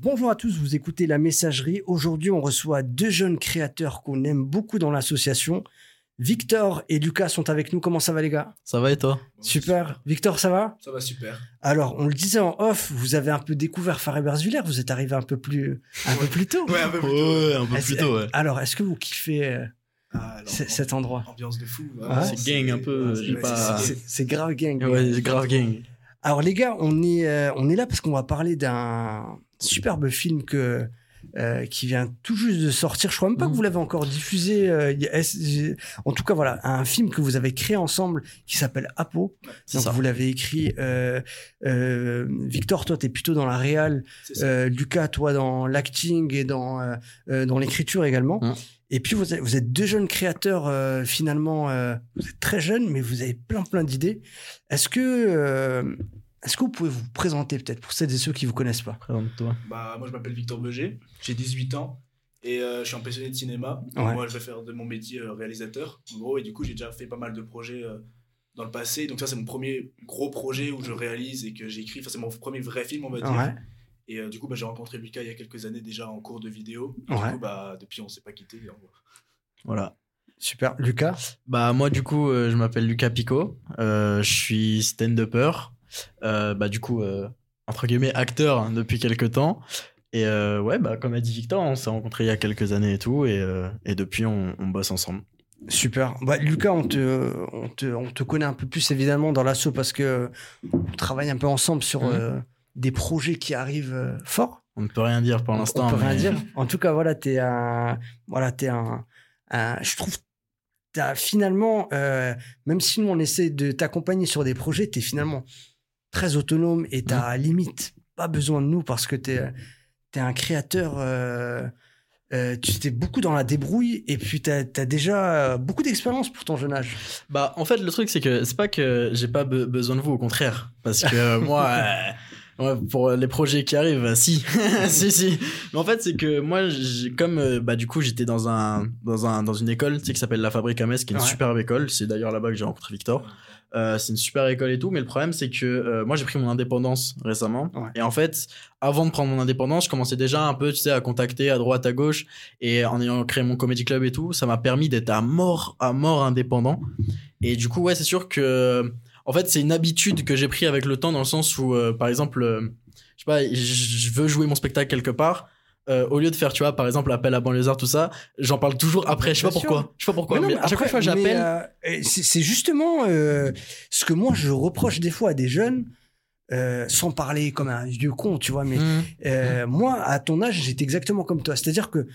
Bonjour à tous, vous écoutez la messagerie. Aujourd'hui, on reçoit deux jeunes créateurs qu'on aime beaucoup dans l'association. Victor et Lucas sont avec nous. Comment ça va les gars? Ça va et toi? Super. Victor, ça va? Ça va super. Alors, on le disait en off, vous avez un peu découvert Farid Berzviller, vous êtes arrivé un peu plus, un peu plus tôt. Ouais, un peu plus tôt. Ouais, un peu plus tôt, ouais. Alors, est-ce que vous kiffez euh, Ah, cet endroit? Ambiance de fou. Ah, c'est gang un peu, c'est- pas- grave gang. Ouais, c'est grave gang. Alors les gars, on est, euh, on est là parce qu'on va parler d'un superbe film que, euh, qui vient tout juste de sortir. Je crois même pas que vous l'avez encore diffusé. euh, en tout cas, voilà, un film que vous avez créé ensemble qui s'appelle Apo. Donc ça. vous l'avez écrit. euh, Victor, toi, t'es plutôt dans la réal. Lucas, toi, dans l'acting et dans dans l'écriture également. Mhm. Et puis vous êtes, vous êtes deux jeunes créateurs finalement. vous êtes très jeunes, mais vous avez plein plein d'idées. Est-ce que est-ce que vous pouvez vous présenter peut-être pour celles et ceux qui vous connaissent pas? Présente-toi. Bah, moi, je m'appelle Victor Beger, j'ai 18 ans et euh, je suis un passionné de cinéma. Ouais. Moi, je vais faire de mon métier euh, réalisateur, en gros, et du coup, j'ai déjà fait pas mal de projets euh, dans le passé. Donc, ça, c'est mon premier gros projet où je réalise et que j'écris. Enfin, c'est mon premier vrai film, on va dire. Ouais. Et euh, du coup, bah, j'ai rencontré Lucas il y a quelques années déjà en cours de vidéo. Et Ouais. Du coup, bah, depuis, on s'est pas quitté. en gros. Voilà. Super. Lucas? Bah moi du coup euh, je m'appelle Lucas Pico, Euh, je suis stand-upper, bah du coup euh, entre guillemets acteur hein, depuis quelques temps. Et euh, ouais bah comme a dit Victor, on s'est rencontrés il y a quelques années et tout et, euh, et depuis on, on bosse ensemble. Super. Bah, Lucas, on te, on, te, on te connaît un peu plus évidemment dans l'assaut parce que on travaille un peu ensemble sur euh, des projets qui arrivent euh, forts. On ne peut rien dire pour l'instant. On peut rien dire. En tout cas, voilà, t'es un, voilà, t'es un, un- je trouve, t'as finalement, euh, même si nous on essaie de t'accompagner sur des projets, t'es finalement très autonome et t'as Mmh. limite pas besoin de nous parce que t'es, t'es un créateur. euh, euh, tu étais beaucoup dans la débrouille et puis t'as as déjà beaucoup d'expérience pour ton jeune âge. Bah, en fait, le truc, c'est que c'est pas que j'ai pas be- besoin de vous, au contraire. Parce que moi, euh, ouais, pour les projets qui arrivent, euh, si. si, si. Mais en fait, c'est que moi, comme, euh, bah, du coup, j'étais dans un, dans un, dans une école, tu sais, qui s'appelle La Fabrique à Metz, qui est une Ouais. superbe école. C'est d'ailleurs là-bas que j'ai rencontré Victor. Euh, c'est une super école et tout, mais le problème c'est que euh, moi j'ai pris mon indépendance récemment Ouais. et en fait avant de prendre mon indépendance je commençais déjà un peu tu sais à contacter à droite à gauche et en ayant créé mon comedy club et tout ça m'a permis d'être à mort à mort indépendant et du coup ouais c'est sûr que en fait c'est une habitude que j'ai pris avec le temps dans le sens où euh, par exemple euh, je sais pas je veux jouer mon spectacle quelque part euh, au lieu de faire tu vois par exemple appel à banlieusard tout ça j'en parle toujours après je sais pas sûr. pourquoi je sais pas pourquoi Mais mais, non, à chaque fois j'appelle c'est justement ce que moi je reproche des fois à des jeunes, euh, sans parler comme un vieux con, tu vois. Mais Hmm. euh, moi, à ton âge, j'étais exactement comme toi. C'est-à-dire que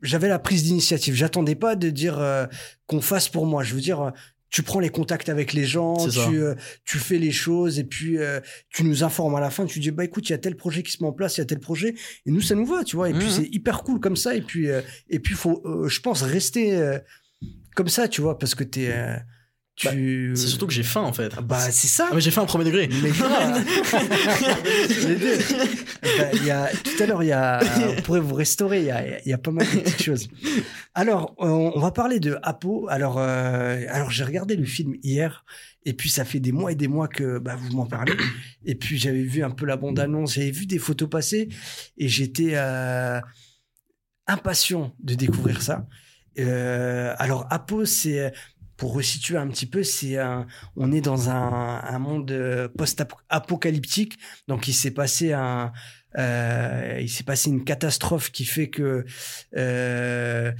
j'avais la prise d'initiative. J'attendais pas de dire euh, qu'on fasse pour moi. Je veux dire. Tu prends les contacts avec les gens, tu, euh, tu fais les choses et puis euh, tu nous informes à la fin. Tu dis bah écoute, il y a tel projet qui se met en place, il y a tel projet et nous ça nous va, tu vois. Et puis Mhm. c'est hyper cool comme ça. Et puis euh, et puis faut, euh, je pense rester euh, comme ça, tu vois, parce que t'es, tu. C'est surtout que j'ai faim en fait. Bah c'est ça. Ah, mais j'ai faim au premier degré. Mais grave. Les deux. Bah, y a, tout à l'heure, il y a, on pourrait vous restaurer. Il y a, y a pas mal de petites choses. Alors, on, on va parler de Apo. Alors, euh, alors j'ai regardé le film hier. Et puis, ça fait des mois et des mois que bah, vous m'en parlez. Et puis, j'avais vu un peu la bande-annonce. J'avais vu des photos passer. Et j'étais euh, impatient de découvrir ça. Euh, alors, Apo, c'est pour resituer un petit peu, c'est un, on est dans un, un monde euh, post-apocalyptique. Donc, il s'est passé un, euh, il s'est passé une catastrophe qui fait que euh,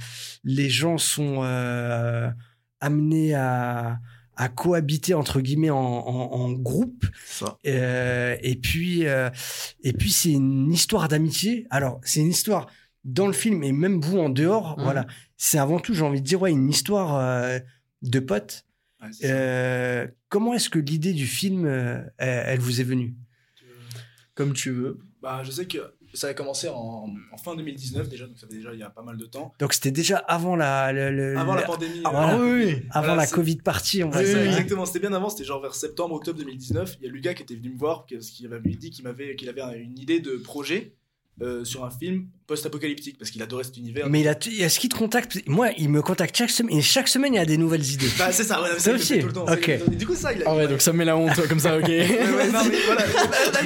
les gens sont euh, amenés à, à cohabiter entre guillemets en, en, en groupe. Ça. Et puis, et puis c'est une histoire d'amitié. Alors, c'est une histoire dans le film et même vous en dehors. Mhm. Voilà, c'est avant tout, j'ai envie de dire, ouais, une histoire de potes. Ouais. Euh, comment est-ce que l'idée du film, euh, elle, elle vous est venue? Comme tu veux. Bah, je sais que ça a commencé en, en fin 2019 déjà, donc ça fait déjà il y a pas mal de temps. Donc c'était déjà avant la, le- le- Avant la pandémie. Ah, euh, voilà. oui, oui. avant Voilà, la Covid partie, on va dire. hein. exactement, c'était bien avant, c'était genre vers septembre, octobre 2019. Il y a Lucas qui était venu me voir parce qu'il m'avait dit qu'il avait, qu'il avait une idée de projet euh, sur un film post-apocalyptique parce qu'il adorait cet univers. Mais il a, est-ce qu'il te contacte? Moi, il me contacte chaque semaine. Et chaque semaine, il y a des nouvelles idées. Bah, c'est ça, ouais, le aussi fait tout le temps. Ok. Et du coup, ça, il a. Ah ouais, donc ça me met la honte, toi, comme ça, ok. Ouais, ouais, non, mais voilà.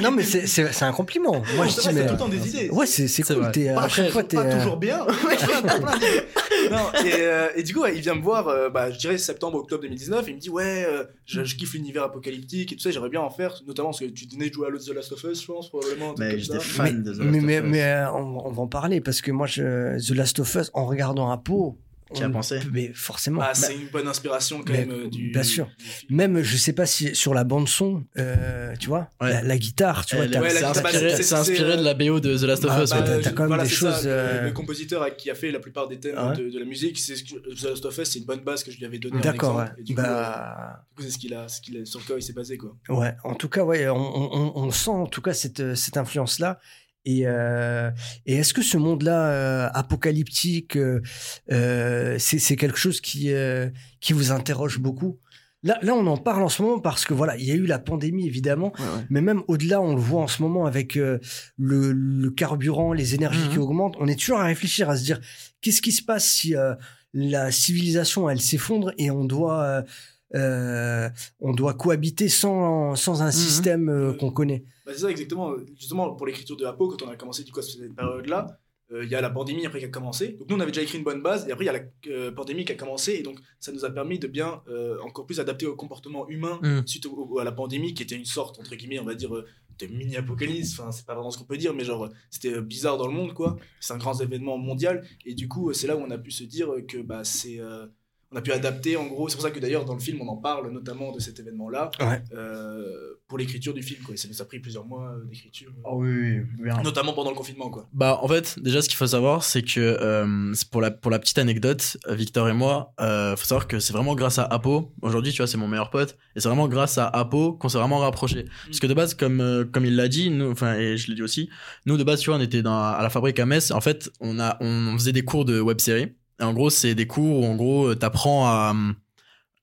non, mais c'est, c'est, c'est un compliment. Moi, je C'est dis, mais. tout le temps des idées. Ouais, c'est, c'est C'est cool. T'es, Pas, à chaque fois, t'es. pas euh, toujours bien. Non, et, euh, et du coup, ouais, il vient me voir, euh, bah, je dirais septembre, octobre 2019, et il me dit Ouais, euh, je, je kiffe l'univers apocalyptique et tout ça, j'aimerais bien en faire, notamment parce que tu venais de jouer à The Last of Us, je pense, probablement. un Mais j'étais fan mais, de The Last mais, of Us. mais, euh, on, on va en parler parce que moi, je, The Last of Us, en regardant Apo. Qui a on- pensé Mais forcément. Bah, c'est une bonne inspiration quand Mais- même euh, du. bien sûr. du. Même, je sais pas si sur la bande-son, euh, tu vois, Ouais. la, la guitare, tu vois, ouais, c'est bah, inspiré, c'est- inspiré c'est, de la BO de The Last of Ah, Us. bah, ouais. t'as- quand même voilà, des ça, choses, le- euh, Le, compositeur qui a fait la plupart des thèmes Ah ouais de, de la musique, c'est The Last of Us, c'est une bonne base que je lui avais donnée. D'accord, du coup, Bah, du coup, c'est ce qu'il a, ce qu'il sur quoi il s'est basé, quoi. ouais. En tout cas, ouais, on, on, on sent en tout cas cette, cette influence-là. Et, euh, et est-ce que ce monde-là euh, apocalyptique, euh, c'est quelque chose qui, qui vous interroge beaucoup? Là, là, on en parle en ce moment parce que voilà, il y a eu la pandémie évidemment, mais même au-delà, on le voit en ce moment avec euh, le, le carburant, les énergies Mhm. qui augmentent. On est toujours à réfléchir, à se dire qu'est-ce qui se passe si euh, la civilisation elle s'effondre et on doit euh, euh, on doit cohabiter sans sans un Mhm. système euh, qu'on connaît. Bah, c'est ça exactement. Justement, pour l'écriture de Apo, quand on a commencé du coup à cette période-là, euh, il y a la pandémie après qui a commencé. Donc nous, on avait déjà écrit une bonne base, et après il y a la euh, pandémie qui a commencé, et donc ça nous a permis de bien euh, encore plus adapter au comportement humain Mm. suite au- au- à la pandémie, qui était une sorte entre guillemets, on va dire. de mini-apocalypse, enfin c'est pas vraiment ce qu'on peut dire, mais genre c'était bizarre dans le monde quoi. C'est un grand événement mondial et du coup c'est là où on a pu se dire que bah c'est euh, on a pu adapter en gros. C'est pour ça que d'ailleurs dans le film on en parle notamment de cet événement là Ouais. pour l'écriture du film quoi. Ça nous a pris plusieurs mois euh, d'écriture, euh, oui, bien. notamment pendant le confinement quoi. Bah, en fait, déjà, ce qu'il faut savoir, c'est que euh, pour la pour la petite anecdote, euh, Victor et moi, euh, faut savoir que c'est vraiment grâce à Apo. Aujourd'hui, tu vois, c'est mon meilleur pote, et c'est vraiment grâce à Apo qu'on s'est vraiment rapprochés. Parce que de base, comme euh, comme il l'a dit, nous, enfin, et je l'ai dit aussi, nous de base, tu vois, on était dans à la fabrique à Metz. En fait, on a on faisait des cours de web série. En gros, c'est des cours où en gros, t'apprends à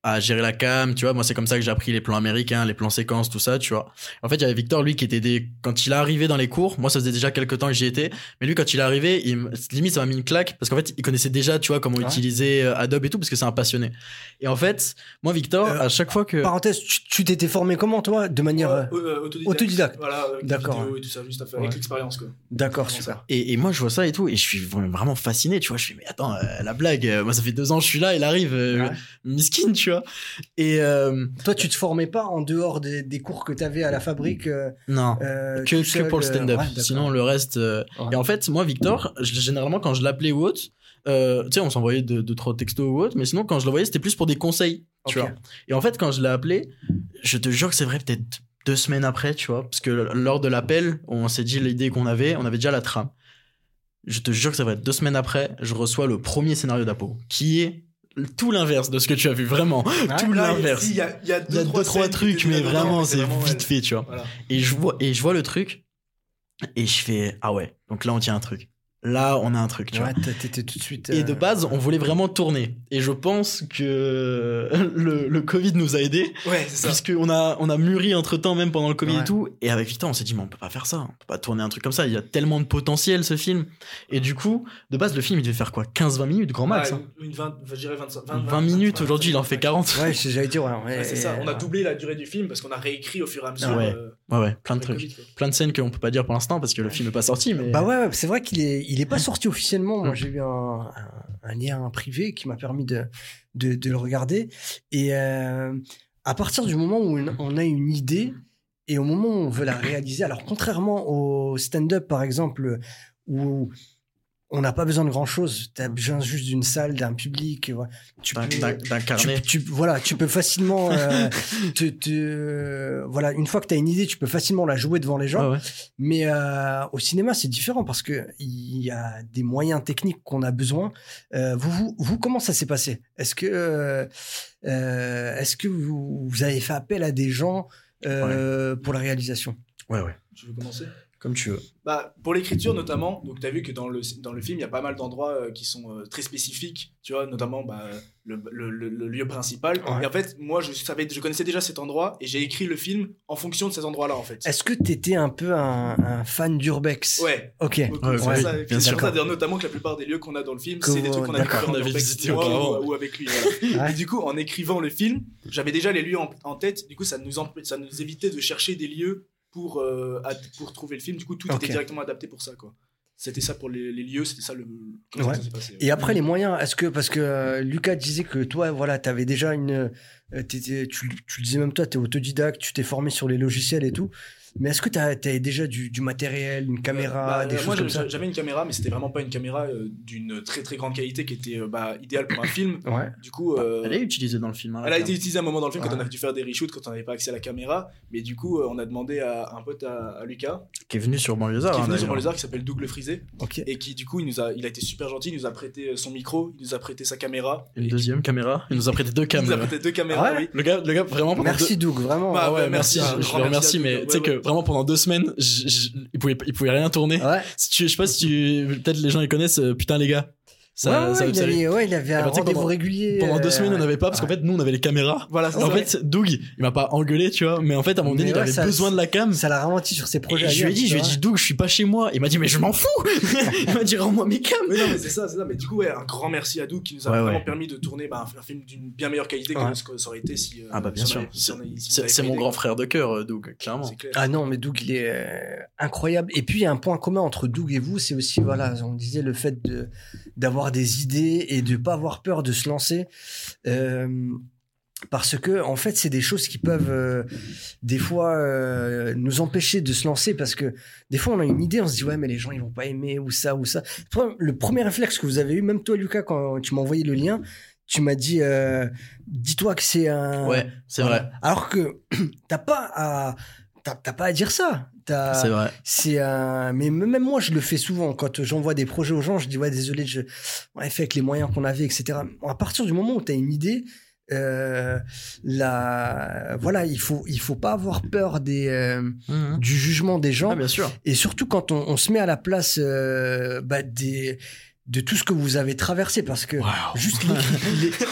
à gérer la cam, tu vois. Moi, c'est comme ça que j'ai appris les plans américains, les plans séquences, tout ça, tu vois. En fait, il y avait Victor, lui, qui était des, quand il est arrivé dans les cours, moi, ça faisait déjà quelques temps que j'y étais, mais lui, quand il est arrivé, il, limite, ça m'a mis une claque, parce qu'en fait, il connaissait déjà, tu vois, comment Ouais. utiliser euh, Adobe et tout, parce que c'est un passionné. Et en fait, moi, Victor, Euh, à chaque fois que, Parenthèse, tu t'étais formé comment toi De manière euh, Ouais, euh, autodidacte. autodidacte. Voilà, D'accord, et tout ça, juste à faire Ouais. avec l'expérience quoi. D'accord, super. et, et moi, je vois ça et tout, et je suis vraiment fasciné, tu vois. Je fais, mais attends, euh, la blague, euh, moi, ça fait deux ans que je suis là, il arrive, euh, Ouais. miskin, tu vois. Et, euh, Toi, tu te formais pas en dehors des, des cours que tu avais à la fabrique euh, non. euh, que, que pour le euh, stand-up. ouais. Sinon, le reste. euh, Ouais. Et en fait, moi, Victor, généralement, quand je l'appelais ou autre, euh, tu sais, on s'envoyait de, de trop textos ou autre, mais sinon, quand je le voyais, c'était plus pour des conseils, tu vois. Et en fait, quand je l'ai appelé, je te jure que c'est vrai, peut-être deux semaines après, tu vois, parce que lors de l'appel, on s'est dit l'idée qu'on avait, on avait déjà la trame. Je te jure que c'est vrai, deux semaines après, je reçois le premier scénario d'Apo, qui est tout l'inverse de ce que tu as vu, vraiment. Tout l'inverse. Il y a, il y a Il y deux, trois, trucs, mais vraiment, c'est vite ouais. fait, tu vois. Voilà. Et je vois, et je vois le truc, et je fais, ah ouais, donc là on tient un truc. Là on a un truc, tu vois. Ouais, t'é- t'étais tout de suite. Et euh, de base, on voulait vraiment tourner. Et je pense que le, le Covid nous a aidés, Ouais, c'est ça. puisqu'on a, on a mûri entre temps, même pendant le Covid Ouais. et tout. Et avec Victor, on s'est dit, mais on peut pas faire ça. On peut pas tourner un truc comme ça. Il y a tellement de potentiel, ce film. Et du coup, de base, le film, il devait faire quoi? 15-20 minutes, grand max. Ouais, hein. une 20, je dirais 25, 20, 20 minutes, aujourd'hui, il en fait 40. Ouais, c'est- j'allais dire, ouais. ouais, Ouais, c'est ça. On a euh, doublé la durée du film parce qu'on a réécrit au fur et à mesure. Ouais. euh, Ouais, ouais, plein de trucs. Covid. Plein de scènes qu'on peut pas dire pour l'instant, parce que le film est pas sorti, mais. Bah ouais, ouais, c'est vrai qu'il est, il est pas sorti officiellement. Moi, Mm. j'ai eu un, lien privé qui m'a permis de, de, de le regarder. Et euh, à partir du moment où on- on a une idée et au moment où on veut la réaliser, alors contrairement au stand-up par exemple, où on n'a pas besoin de grand chose, tu as besoin juste d'une salle, d'un public. voilà. Tu d'un- peux- d'un d'un tu, carnet. tu- voilà, tu peux facilement, euh, te, te- voilà, une fois que tu as une idée, tu peux facilement la jouer devant les gens. Ouais. Mais euh, au cinéma, c'est différent parce que il y a des moyens techniques qu'on a besoin. Euh, vous, vous, vous, comment ça s'est passé? Est-ce que, est-ce que vous, vous avez fait appel à des gens euh, pour la réalisation? Ouais, ouais. Tu veux commencer? Comme tu veux. Bah, pour l'écriture notamment, donc tu as vu que dans le, dans le film, il y a pas mal d'endroits euh, qui sont euh, très spécifiques, tu vois, notamment bah, le, le, le- le lieu principal. Ouais. Et en fait, moi, je, savais, je connaissais déjà cet endroit et j'ai écrit le film en fonction de ces endroits-là, en fait. Est-ce que t'étais un peu un, un fan d'urbex? Ouais. Ok. beaucoup, Ouais, c'est ouais, ça. Bien sûr. ça, notamment que la plupart des lieux qu'on a dans le film, c'est des trucs qu'on a d'accord. découvert On en avait urbex, visité moi, auparavant. ou, ou avec lui. voilà. Ouais. Et du coup, en écrivant le film, j'avais déjà les lieux en, en tête. Du coup, ça nous, ça nous évitait de chercher des lieux pour, euh, pour trouver le film. Du coup, tout Ok. était directement adapté pour ça, quoi. C'était ça pour les, les lieux, c'était ça le. comment Ouais. ça s'est passé. Et après les moyens, est-ce que parce que euh, Lucas disait que toi, voilà, t'avais déjà une, euh, tu, tu le disais même toi, t'es autodidacte, tu t'es formé sur les logiciels et tout. Mais est-ce que t'as avais déjà du, du matériel, une caméra, Bah, des euh, choses moi, comme j'avais- ça? j'avais une caméra, mais c'était vraiment pas une caméra euh, d'une très très grande qualité qui était euh, bah, idéale pour un film. Ouais. Du coup, euh, Elle est utilisée dans le film. hein, elle a été utilisée à un moment dans le film quand on a dû faire des reshoots, quand on n'avait pas accès à la caméra. Mais du coup, euh, on a demandé à un pote à, à Lucas, qui est venu sur Banlieusard. qui est hein, venu sur. Banlieusard, qui s'appelle Double Frisé, et qui du coup, il, nous a, il a été super gentil, il nous a prêté euh, son micro, il nous a prêté sa caméra. Une deuxième caméra? Il nous a prêté deux Il nous a caméras. prêté deux caméras, Ah ouais? oui. Le gars, le gars vraiment Merci Doug, vraiment. Bah, Ah ouais, merci, je, je le merci remercie, mais tu sais que. Vraiment pendant deux semaines, je, je- il, pouvait, il pouvait rien tourner. Ouais. Si tu, je sais pas si tu, peut-être les gens ils connaissent, euh, putain les gars. Ça, ouais, ouais, ça- il ça- avait, ouais, il avait un sais, rendez-vous pendant- régulier. pendant deux euh, semaines on n'avait pas parce qu'en ouais. fait nous on avait les caméras. Voilà, En fait, Doug, il m'a pas engueulé, tu vois, mais en fait à un moment donné il ouais, avait ça- besoin de la cam. Ça l'a ralenti sur ses projets. Et je lui ai dit, je lui ai dit. Doug, je suis pas chez moi. Il m'a dit, mais je m'en fous. il m'a dit, rends-moi mes cams. Mais non, mais c'est ça, c'est ça. Mais du coup, ouais, un grand merci à Doug qui nous a Ouais, vraiment ouais. permis de tourner bah, un, film d'une bien meilleure qualité que ce que ça aurait été si. euh, Ah bah bien si sûr. C'est mon grand frère de cœur, euh, Doug, clairement. Ah non, mais Doug, il est incroyable. Et puis, il y a un point commun entre Doug et vous, c'est aussi, voilà, on disait le fait de des idées et de pas avoir peur de se lancer. Euh, parce que, en fait, c'est des choses qui peuvent, euh, des fois, euh, nous empêcher de se lancer parce que, des fois, on a une idée, on se dit, ouais, mais les gens, ils vont pas aimer ou ça ou ça. Le premier réflexe que vous avez eu, même toi, Lucas, quand tu m'as envoyé le lien, tu m'as dit, euh, dis-toi que c'est un. Ouais, c'est vrai. Alors que t'as pas à t'as pas à dire ça. C'est vrai. C'est un mais même moi je le fais souvent quand j'envoie des projets aux gens. Je dis ouais désolé je ouais fait avec les moyens qu'on avait etc. À partir du moment où t'as une idée euh, la voilà il faut il faut pas avoir peur des euh, Mhm. du jugement des gens Ah, bien sûr. et surtout quand on, on se met à la place euh, bah, des de tout ce que vous avez traversé parce que juste.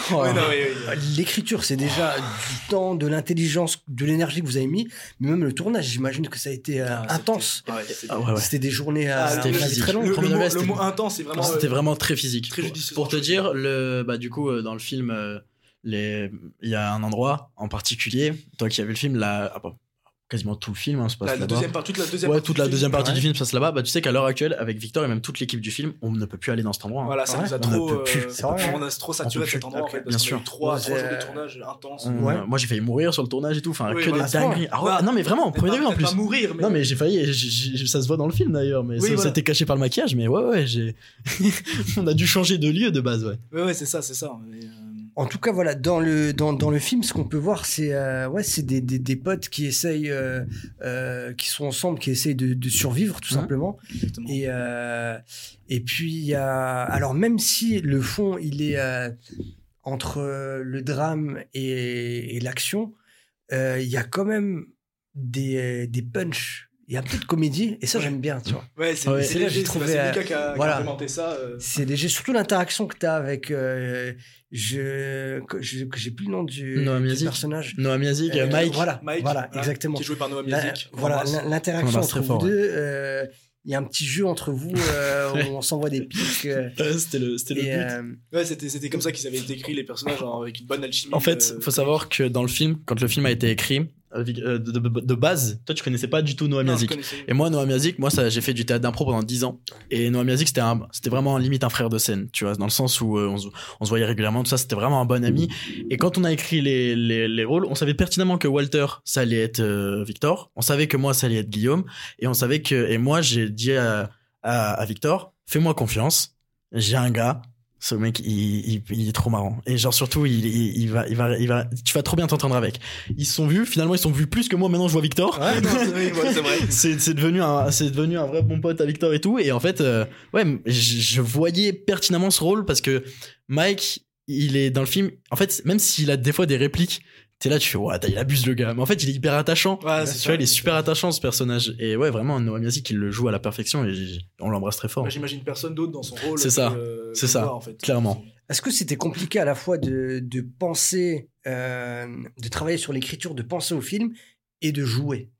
L'écriture, c'est déjà du temps, de l'intelligence, de l'énergie que vous avez mis, mais même le tournage, j'imagine que ça a été euh, Ah, intense. c'était- ouais, c'était- Ah ouais, ouais. C'était des journées à Ah, très longues. Le, Premier le le mot intense, c'est vraiment. C'était euh, vraiment très physique. très pour, te dire, le, bah, du coup, euh, dans le film, euh, les, il y a un endroit en particulier. Toi qui as vu le film, là, ah, bon, quasiment tout le film hein, se passe La, la là-bas. deuxième part, toute la deuxième Ouais, partie toute du la film. deuxième partie du film se passe là-bas. Bah, tu sais qu'à l'heure actuelle, avec Victor et même toute l'équipe du film, on ne peut plus aller dans cet endroit. hein. Voilà, ça Ouais. nous a On ne trop. peut plus. euh, C'est vrai, on a trop saturé cet endroit en Ok, fait. bien Parce sûr. eu trois, trois jours de tournage intense. On- Ouais. Moi, j'ai failli mourir sur le tournage et tout. Enfin, Oui, que voilà. des dingueries. Ah ouais, Bah, non, mais vraiment, premier degré en plus. pas mourir, mais. Non, mais j'ai failli. ça se voit dans le film d'ailleurs, mais Oui, ça, ça voilà. a été caché par le maquillage. Mais ouais, ouais, j'ai. on a dû changer de lieu de base, ouais. Ouais, ouais, c'est ça, c'est ça. En tout cas, voilà, dans le, dans, dans le film, ce qu'on peut voir, c'est euh, ouais, c'est des, des, des potes qui essayent, euh, euh, qui sont ensemble, qui essayent de, de survivre, tout simplement. exactement. Et, et puis, il y a. Alors, même si le fond, il est entre le drame et, et l'action, il y a quand même des, des punchs. Il y a un peu de comédie, et ça, Ouais. j'aime bien, tu vois. Ouais, c'est Ouais, léger, j'ai c'est trouvé, c'est euh, Lucas qui a, qui a voilà. ça. euh. C'est léger, surtout l'interaction que tu as avec. euh, je, que je- que j'ai plus le nom du, Noah du personnage. Noah Miyazaki, Euh, Mike. Voilà, Mike, voilà, exactement. Qui est joué par Noah qu'on voilà, l'interaction entre très vous fort, deux. euh, Il y a un petit jeu entre vous euh, où on s'envoie des pics. euh, C'était le, c'était le but. euh, Ouais, c'était c'était comme ça qu'ils avaient décrit les personnages genre, avec une bonne alchimie. En fait, euh, faut savoir que dans le film, quand le film a été écrit, de, de- de base, toi tu connaissais pas du tout Miyazaki. connaissais. Et moi, Noah Miyazaki, moi, ça, j'ai fait du théâtre d'impro pendant 10 ans. Et Noah Miyazaki, c'était c'était vraiment limite un frère de scène, tu vois, dans le sens où euh, on, se, on se voyait régulièrement, tout ça, c'était vraiment un bon ami. Et quand on a écrit les, les, les rôles, on savait pertinemment que Walter, ça allait être euh, Victor. On savait que moi, ça allait être Guillaume. Et on savait que, et moi, j'ai dit à, à, à Victor, fais-moi confiance. J'ai un gars. Ce mec, il, il, il est trop marrant. Et genre, surtout, il, va, il va, il va, tu vas trop bien t'entendre avec. Ils se sont vus, finalement, ils se sont vus plus que moi, maintenant je vois Victor Ouais, c'est devenu un c'est devenu un vrai bon pote à Victor et tout et en fait euh, ouais je, je voyais pertinemment ce rôle parce que Mike il est dans le film en fait même s'il a des fois des répliques t'es là, tu fais, ouais, il abuse le gars. Mais en fait, il est hyper attachant. Ouais, tu vois, il est super attachant ce personnage. Et ouais, vraiment, Noah Miyazaki, il le joue à la perfection et on l'embrasse très fort. Moi, j'imagine personne d'autre dans son rôle. C'est ça. euh, C'est ça. en fait. Clairement. Est-ce que c'était compliqué à la fois de, de penser, euh, de travailler sur l'écriture, de penser au film et de jouer?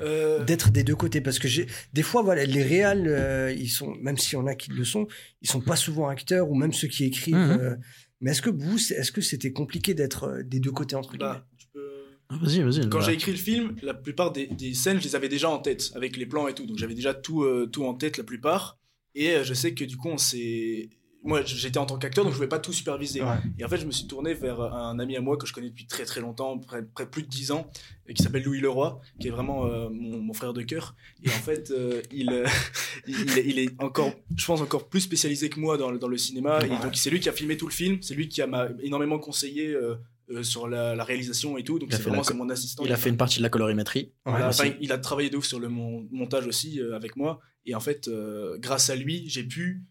Euh, d'être des deux côtés parce que j'ai des fois voilà les réals euh, ils sont même s'il y en a qui le sont ils sont pas souvent acteurs ou même ceux qui écrivent Mhm. euh, mais est-ce que vous est-ce que c'était compliqué d'être euh, des deux côtés entre guillemets? bah, je peux- Ah, Vas-y, vas-y. Quand bah. j'ai écrit le film, la plupart des, des scènes, je les avais déjà en tête, avec les plans et tout. Donc j'avais déjà tout, euh, tout en tête, la plupart. Et euh, je sais que du coup, on s'est. Moi, j'étais en tant qu'acteur, donc je pouvais pas tout superviser. Ouais. Et en fait, je me suis tourné vers un ami à moi que je connais depuis très très longtemps, près, près plus de 10 ans, euh, qui s'appelle Louis Leroy, qui est vraiment euh, mon, mon frère de cœur. Et en fait, euh, il, euh, il, il est- encore, je pense, encore plus spécialisé que moi dans, le- dans le cinéma. Et donc, c'est lui qui a filmé tout le film, c'est lui qui a m'a énormément conseillé euh, euh, sur la, la réalisation et tout. Donc, c'est vraiment c'est mon assistant. Il a fait une partie de la colorimétrie. Voilà, aussi. enfin, il a travaillé de ouf sur le mon- montage aussi euh, avec moi. Et en fait, euh, grâce à lui, j'ai pu,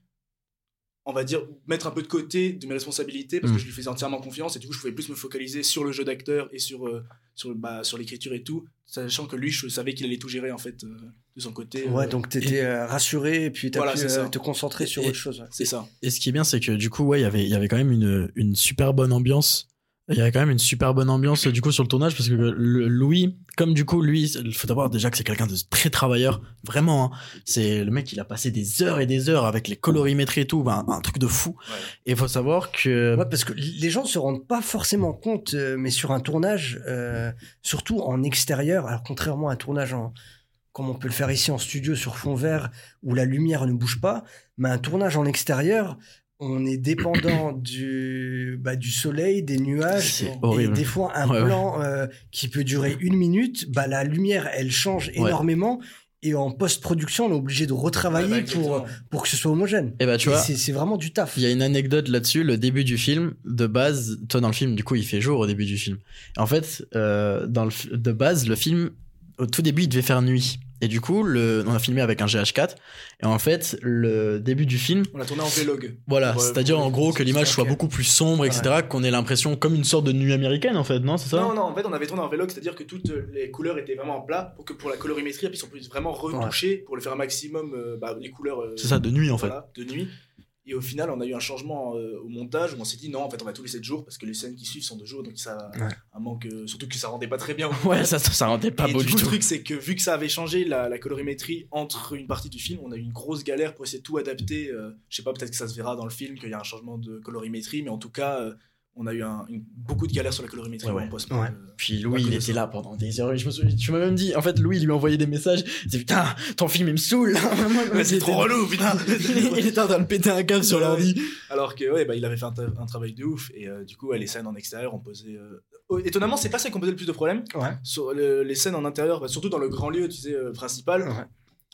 on va dire, mettre un peu de côté de mes responsabilités parce Mm. que je lui faisais entièrement confiance. Et du coup, je pouvais plus me focaliser sur le jeu d'acteur et sur, euh, sur, bah, sur l'écriture et tout. Sachant que lui, je savais qu'il allait tout gérer en fait euh, de son côté. ouais euh, donc t'étais euh, rassuré et puis t'as Voilà, pu euh, te concentrer sur Et- autre chose ouais. c'est ça. Et ce qui est bien, c'est que du coup, ouais, il y avait, il y avait quand même une, une super bonne ambiance. Il y avait quand même une super bonne ambiance du coup sur le tournage parce que le- Louis, comme du coup lui, il faut savoir déjà que c'est quelqu'un de très travailleur, vraiment. hein. C'est le mec, il a passé des heures et des heures avec les colorimétries et tout, ben, un truc de fou. Ouais. Et il faut savoir que Ouais, parce que les gens se rendent pas forcément compte, euh, mais sur un tournage, euh, surtout en extérieur, alors contrairement à un tournage en, comme on peut le faire ici en studio sur fond vert où la lumière ne bouge pas, mais un tournage en extérieur, on est dépendant du, bah, du soleil, des nuages. c'est Et horrible. des fois, un Ouais, ouais. plan euh, qui peut durer une minute, bah, la lumière, elle change Ouais. énormément. Et en post-production, on est obligé de retravailler Ouais, bah, pour, exactement. pour que ce soit homogène. Et bah tu Et vois, c'est c'est vraiment du taf. Il y a une anecdote là-dessus. Le début du film, de base, toi dans le film, du coup, il fait jour au début du film. En fait, euh, dans le, de base, le film, au tout début, il devait faire nuit. Et du coup, le, on a filmé avec un GH4. Et en fait, le début du film, On a tourné en vlog. voilà, c'est-à-dire en gros que l'image soit beaucoup plus sombre, etc., qu'on ait l'impression comme une sorte de nuit américaine, en fait, non C'est ça? Non, non, en fait, on avait tourné en vlog, c'est-à-dire que toutes les couleurs étaient vraiment en plat pour que pour la colorimétrie, puis on puisse vraiment retoucher pour le faire un maximum, euh, bah, les couleurs. euh, C'est ça, de nuit, en fait. voilà, de nuit. Et au final, on a eu un changement euh, au montage où on s'est dit non, en fait, on va tous les 7 jours parce que les scènes qui suivent sont de jour, donc ça Ouais. un manque, euh, surtout que ça rendait pas très bien. Ouais, ça, ça, ça rendait pas et beau du coup, le tout. truc, c'est que vu que ça avait changé la, la colorimétrie entre une partie du film, on a eu une grosse galère pour essayer de tout adapter. euh, je sais pas, peut-être que ça se verra dans le film qu'il y a un changement de colorimétrie, mais en tout cas, euh, on a eu un- une- beaucoup de galères sur la colorimétrie Ouais, en ouais. post. Ouais. Puis à Louis, il était ça. là pendant des heures. Et je me souviens, tu m'as même dit, en fait, Louis, il lui a envoyé des messages. Il disait, putain, ton film, il me saoule. C'est trop relou, putain. il était en train de péter un câble sur l'ordi. Alors que ouais, bah, il avait fait un, travail de ouf et euh, du coup ouais, les scènes en extérieur on posait. euh, oh, étonnamment c'est pas ça qui posait le plus de problèmes. Ouais. Sur le- les scènes en intérieur, bah, surtout dans le grand lieu tu sais euh, principal.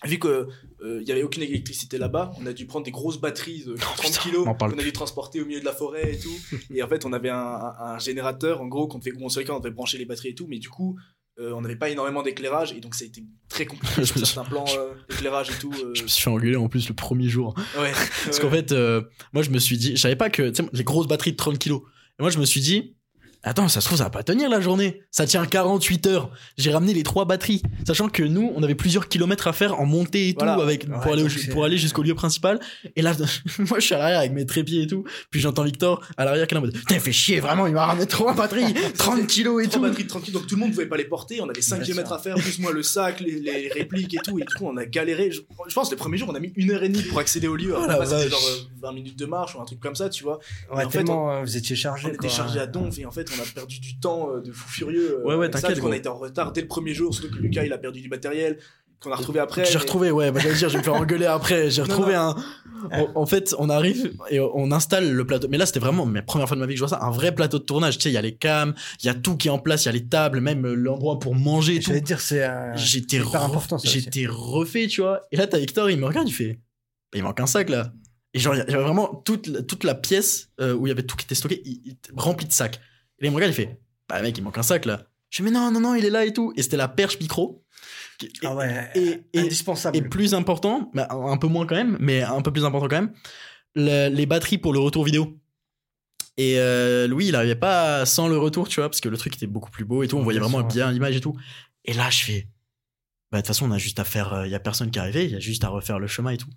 Vu que euh, il y avait aucune électricité là-bas, on a dû prendre des grosses batteries de 30 putain, kilos qu'on a dû transporter au milieu de la forêt et tout. et en fait on avait un, un- un générateur en gros qu'on où on sur lequel on devait brancher les batteries et tout, mais du coup euh, on n'avait pas énormément d'éclairage et donc ça a été très compliqué Je sur me suis- certains plans euh, d'éclairage et tout. euh, Je me suis fait engueuler en plus le premier jour. ouais. Parce qu'en fait, euh, moi, je me suis dit, je savais pas que, tu sais, les grosses batteries de 30 kilos. Et moi, je me suis dit, attends, ça se trouve, ça va pas tenir la journée. Ça tient 48 heures. J'ai ramené les trois batteries. Sachant que nous, on avait plusieurs kilomètres à faire en montée et Voilà. tout, avec, Ouais, pour aller, au- donc c'est- pour aller jusqu'au lieu principal. Et là, moi, je suis à l'arrière avec mes trépieds et tout. Puis j'entends Victor à l'arrière qui est là en mode, il fait chier, vraiment, il m'a ramené trois batteries, 30 kilos et tout. batteries de 30 kilos, donc tout le monde pouvait pas les porter. On avait 5 Bien km sûr. à faire, plus moi le sac, les, les répliques et tout. Et du coup, on a galéré. Je, je pense les premiers jours, on a mis une heure et demie pour accéder au lieu. Oh vache. genre euh, 20 minutes de marche ou un truc comme ça, tu vois. Ouais, en fait, euh, vous étiez chargé. On était chargé à donf et en fait, on a perdu du temps euh, de fou furieux. euh, Ouais, ouais, t'inquiète, Du coup, On gros. a été en retard dès le premier jour, surtout que Lucas, il a perdu du matériel qu'on a retrouvé après. J'ai mais- retrouvé, ouais, bah, j'allais dire, je vais me faire engueuler après. J'ai retrouvé non. un. En, en fait, on arrive et on installe le plateau. Mais là, c'était vraiment ma première fois de ma vie que je vois ça. Un vrai plateau de tournage. Tu sais, il y a les cams, il y a tout qui est en place, il y a les tables, même euh, l'endroit pour manger et tout. J'allais dire, c'est euh, J'étais re-. J'étais refait, tu vois. Et là, t'as Hector, il me regarde, il fait. Bah, il manque un sac là. Et genre, il y avait vraiment toute, la- toute la pièce euh, où il y avait tout qui était stocké, il, il rempli de sacs. Et là, il me regarde, il fait. Bah, mec, il manque un sac là. Je fais, mais non, non, non, il est là et tout. Et c'était la perche micro. Et- Ah ouais, et- et- indispensable. et plus important, bah, un peu moins quand même, mais un peu plus important quand même, le- les batteries pour le retour vidéo. Et euh, Louis, il arrivait pas sans le retour, tu vois, parce que le truc était beaucoup plus beau et tout. On voyait vraiment bien l'image et tout. Et là, je fais, bah, de toute façon, on a juste à faire, il y a personne qui est arrivé, il y a juste à refaire le chemin et tout.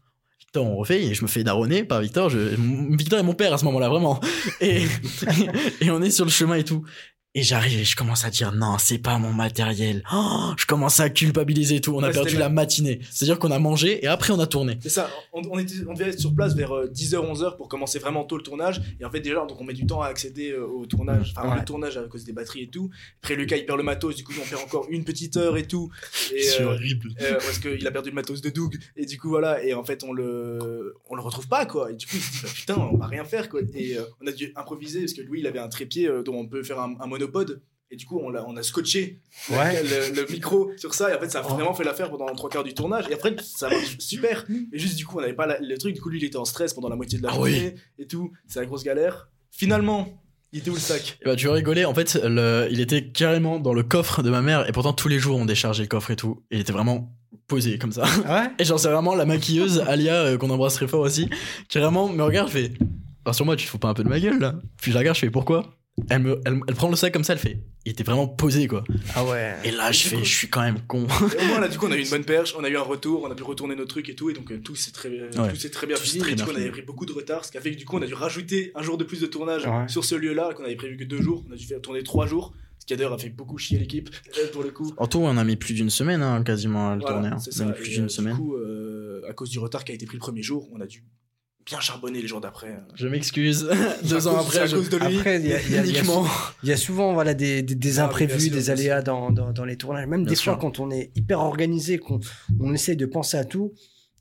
Victor, on refait et je me fais daronner par Victor. Je, Victor est mon père à ce moment-là, vraiment. Et, et on est sur le chemin et tout. Et j'arrive et je commence à dire non, c'est pas mon matériel. Oh, je commence à culpabiliser et tout. On a perdu la matinée. C'est-à-dire qu'on a mangé et après on a tourné. C'est ça, on, on était, on devait être sur place vers 10h, 11h pour commencer vraiment tôt le tournage. Et en fait, déjà, donc on met du temps à accéder euh, au tournage, enfin Ouais. le tournage à cause des batteries et tout. Après, Lucas, il perd le matos, du coup, on perd encore une petite heure et tout. Et, euh, horrible. euh, parce qu'il a perdu le matos de Doug. Et du coup, voilà, et en fait, on le, on le retrouve pas, quoi. Et du coup, il se dit, bah, putain, on va rien faire, quoi. Et euh, on a dû improviser parce que lui, il avait un trépied euh, dont on peut faire un, un monopode. Et du coup, on, a scotché Ouais. le, le micro sur ça. Et en fait, ça a Oh. vraiment fait l'affaire pendant trois quarts du tournage. Et après, ça marche super. Et juste, du coup, on n'avait pas la- le truc. Du coup, lui, il était en stress pendant la moitié de la Ah journée et tout. C'est la grosse galère. Finalement, il était où le sac? Bah, tu vas rigoler, en fait, le, il était carrément dans le coffre de ma mère et pourtant tous les jours on déchargeait le coffre et tout. Il était vraiment posé comme ça. Ouais? Et genre, c'est vraiment la maquilleuse, Alia, euh, qu'on embrasse très fort aussi, qui vraiment me regarde, fait Rassure-moi, tu te fous pas un peu de ma gueule là? Puis je la regarde, je fais Pourquoi? Elle, me, elle, elle prend le sac comme ça, elle fait Il était vraiment posé quoi. Ah ouais. Et là, je Du fais coup- Je suis quand même con. Et au moins, là, du coup, on a eu une bonne perche. On a eu un retour. On a pu retourner nos trucs et tout. Et donc, euh, tout s'est très, euh, Ouais. tout s'est très bien fini. très Et du coup, on avait pris beaucoup de retard. Ce qui a fait que du coup, on a dû rajouter un jour de plus de tournage Ouais. sur ce lieu-là. Qu'on avait prévu que deux jours. On a dû faire tourner trois jours. Ce qui d'ailleurs a fait beaucoup chier l'équipe euh, pour le coup. En tout, on a mis plus d'une semaine hein, quasiment à le Voilà, tourner. hein. c'est On a ça. mis plus euh, d'une du semaine. coup, euh, à cause du retard qui a été pris le premier jour, on a dû bien charbonner les jours d'après. Je m'excuse. Deux ans après, à je... cause de lui. Après, il y a, il y a- il y a- uniquement. il y a souvent voilà, des, des, des Ah, imprévus, sûr, des aléas dans, dans, dans les tournages. Même Bien des sûr. fois, quand on est hyper organisé, qu'on on essaye de penser à tout,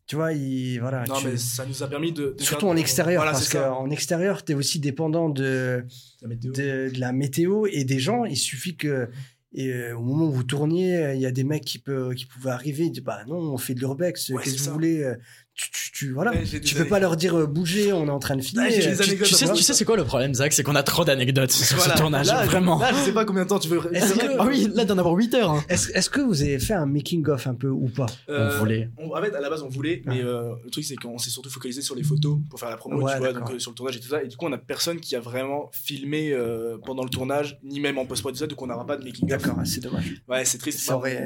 tu vois, il, voilà, Non, tu- mais ça nous a permis de. de surtout en extérieur, Voilà, parce qu'en extérieur, tu es aussi dépendant de, La météo. de, de la météo et des gens. Il suffit que. Et euh, au moment où vous tourniez, euh, il y a des mecs qui, peut, qui pouvaient arriver, ils disent bah non, on fait de l'urbex, Ouais, qu'est-ce que vous voulez euh, tu, tu, tu- voilà. Ouais, tu peux pas leur dire euh, bougez, on est en train de filmer. Ouais, Tu, anecdotes tu sais, tu sais c'est quoi le problème, Zach? C'est qu'on a trop d'anecdotes sur Voilà. ce tournage, Là, vraiment. Là, je sais pas combien de temps tu veux. Vrai que- Ah oui, là, d'en avoir 8 heures. hein. Est-ce est-ce que vous avez fait un making-of un peu ou pas? Euh, On voulait. on- en fait, à la base, on voulait, mais euh, le truc, c'est qu'on s'est surtout focalisé sur les photos pour faire la promo, Ouais, tu vois, donc euh, sur le tournage et tout ça. Et du coup, on a personne qui a vraiment filmé euh, pendant le tournage, ni même en post-prod, ça, donc on n'aura pas de making of. D'accord, c'est dommage. Ouais, c'est triste.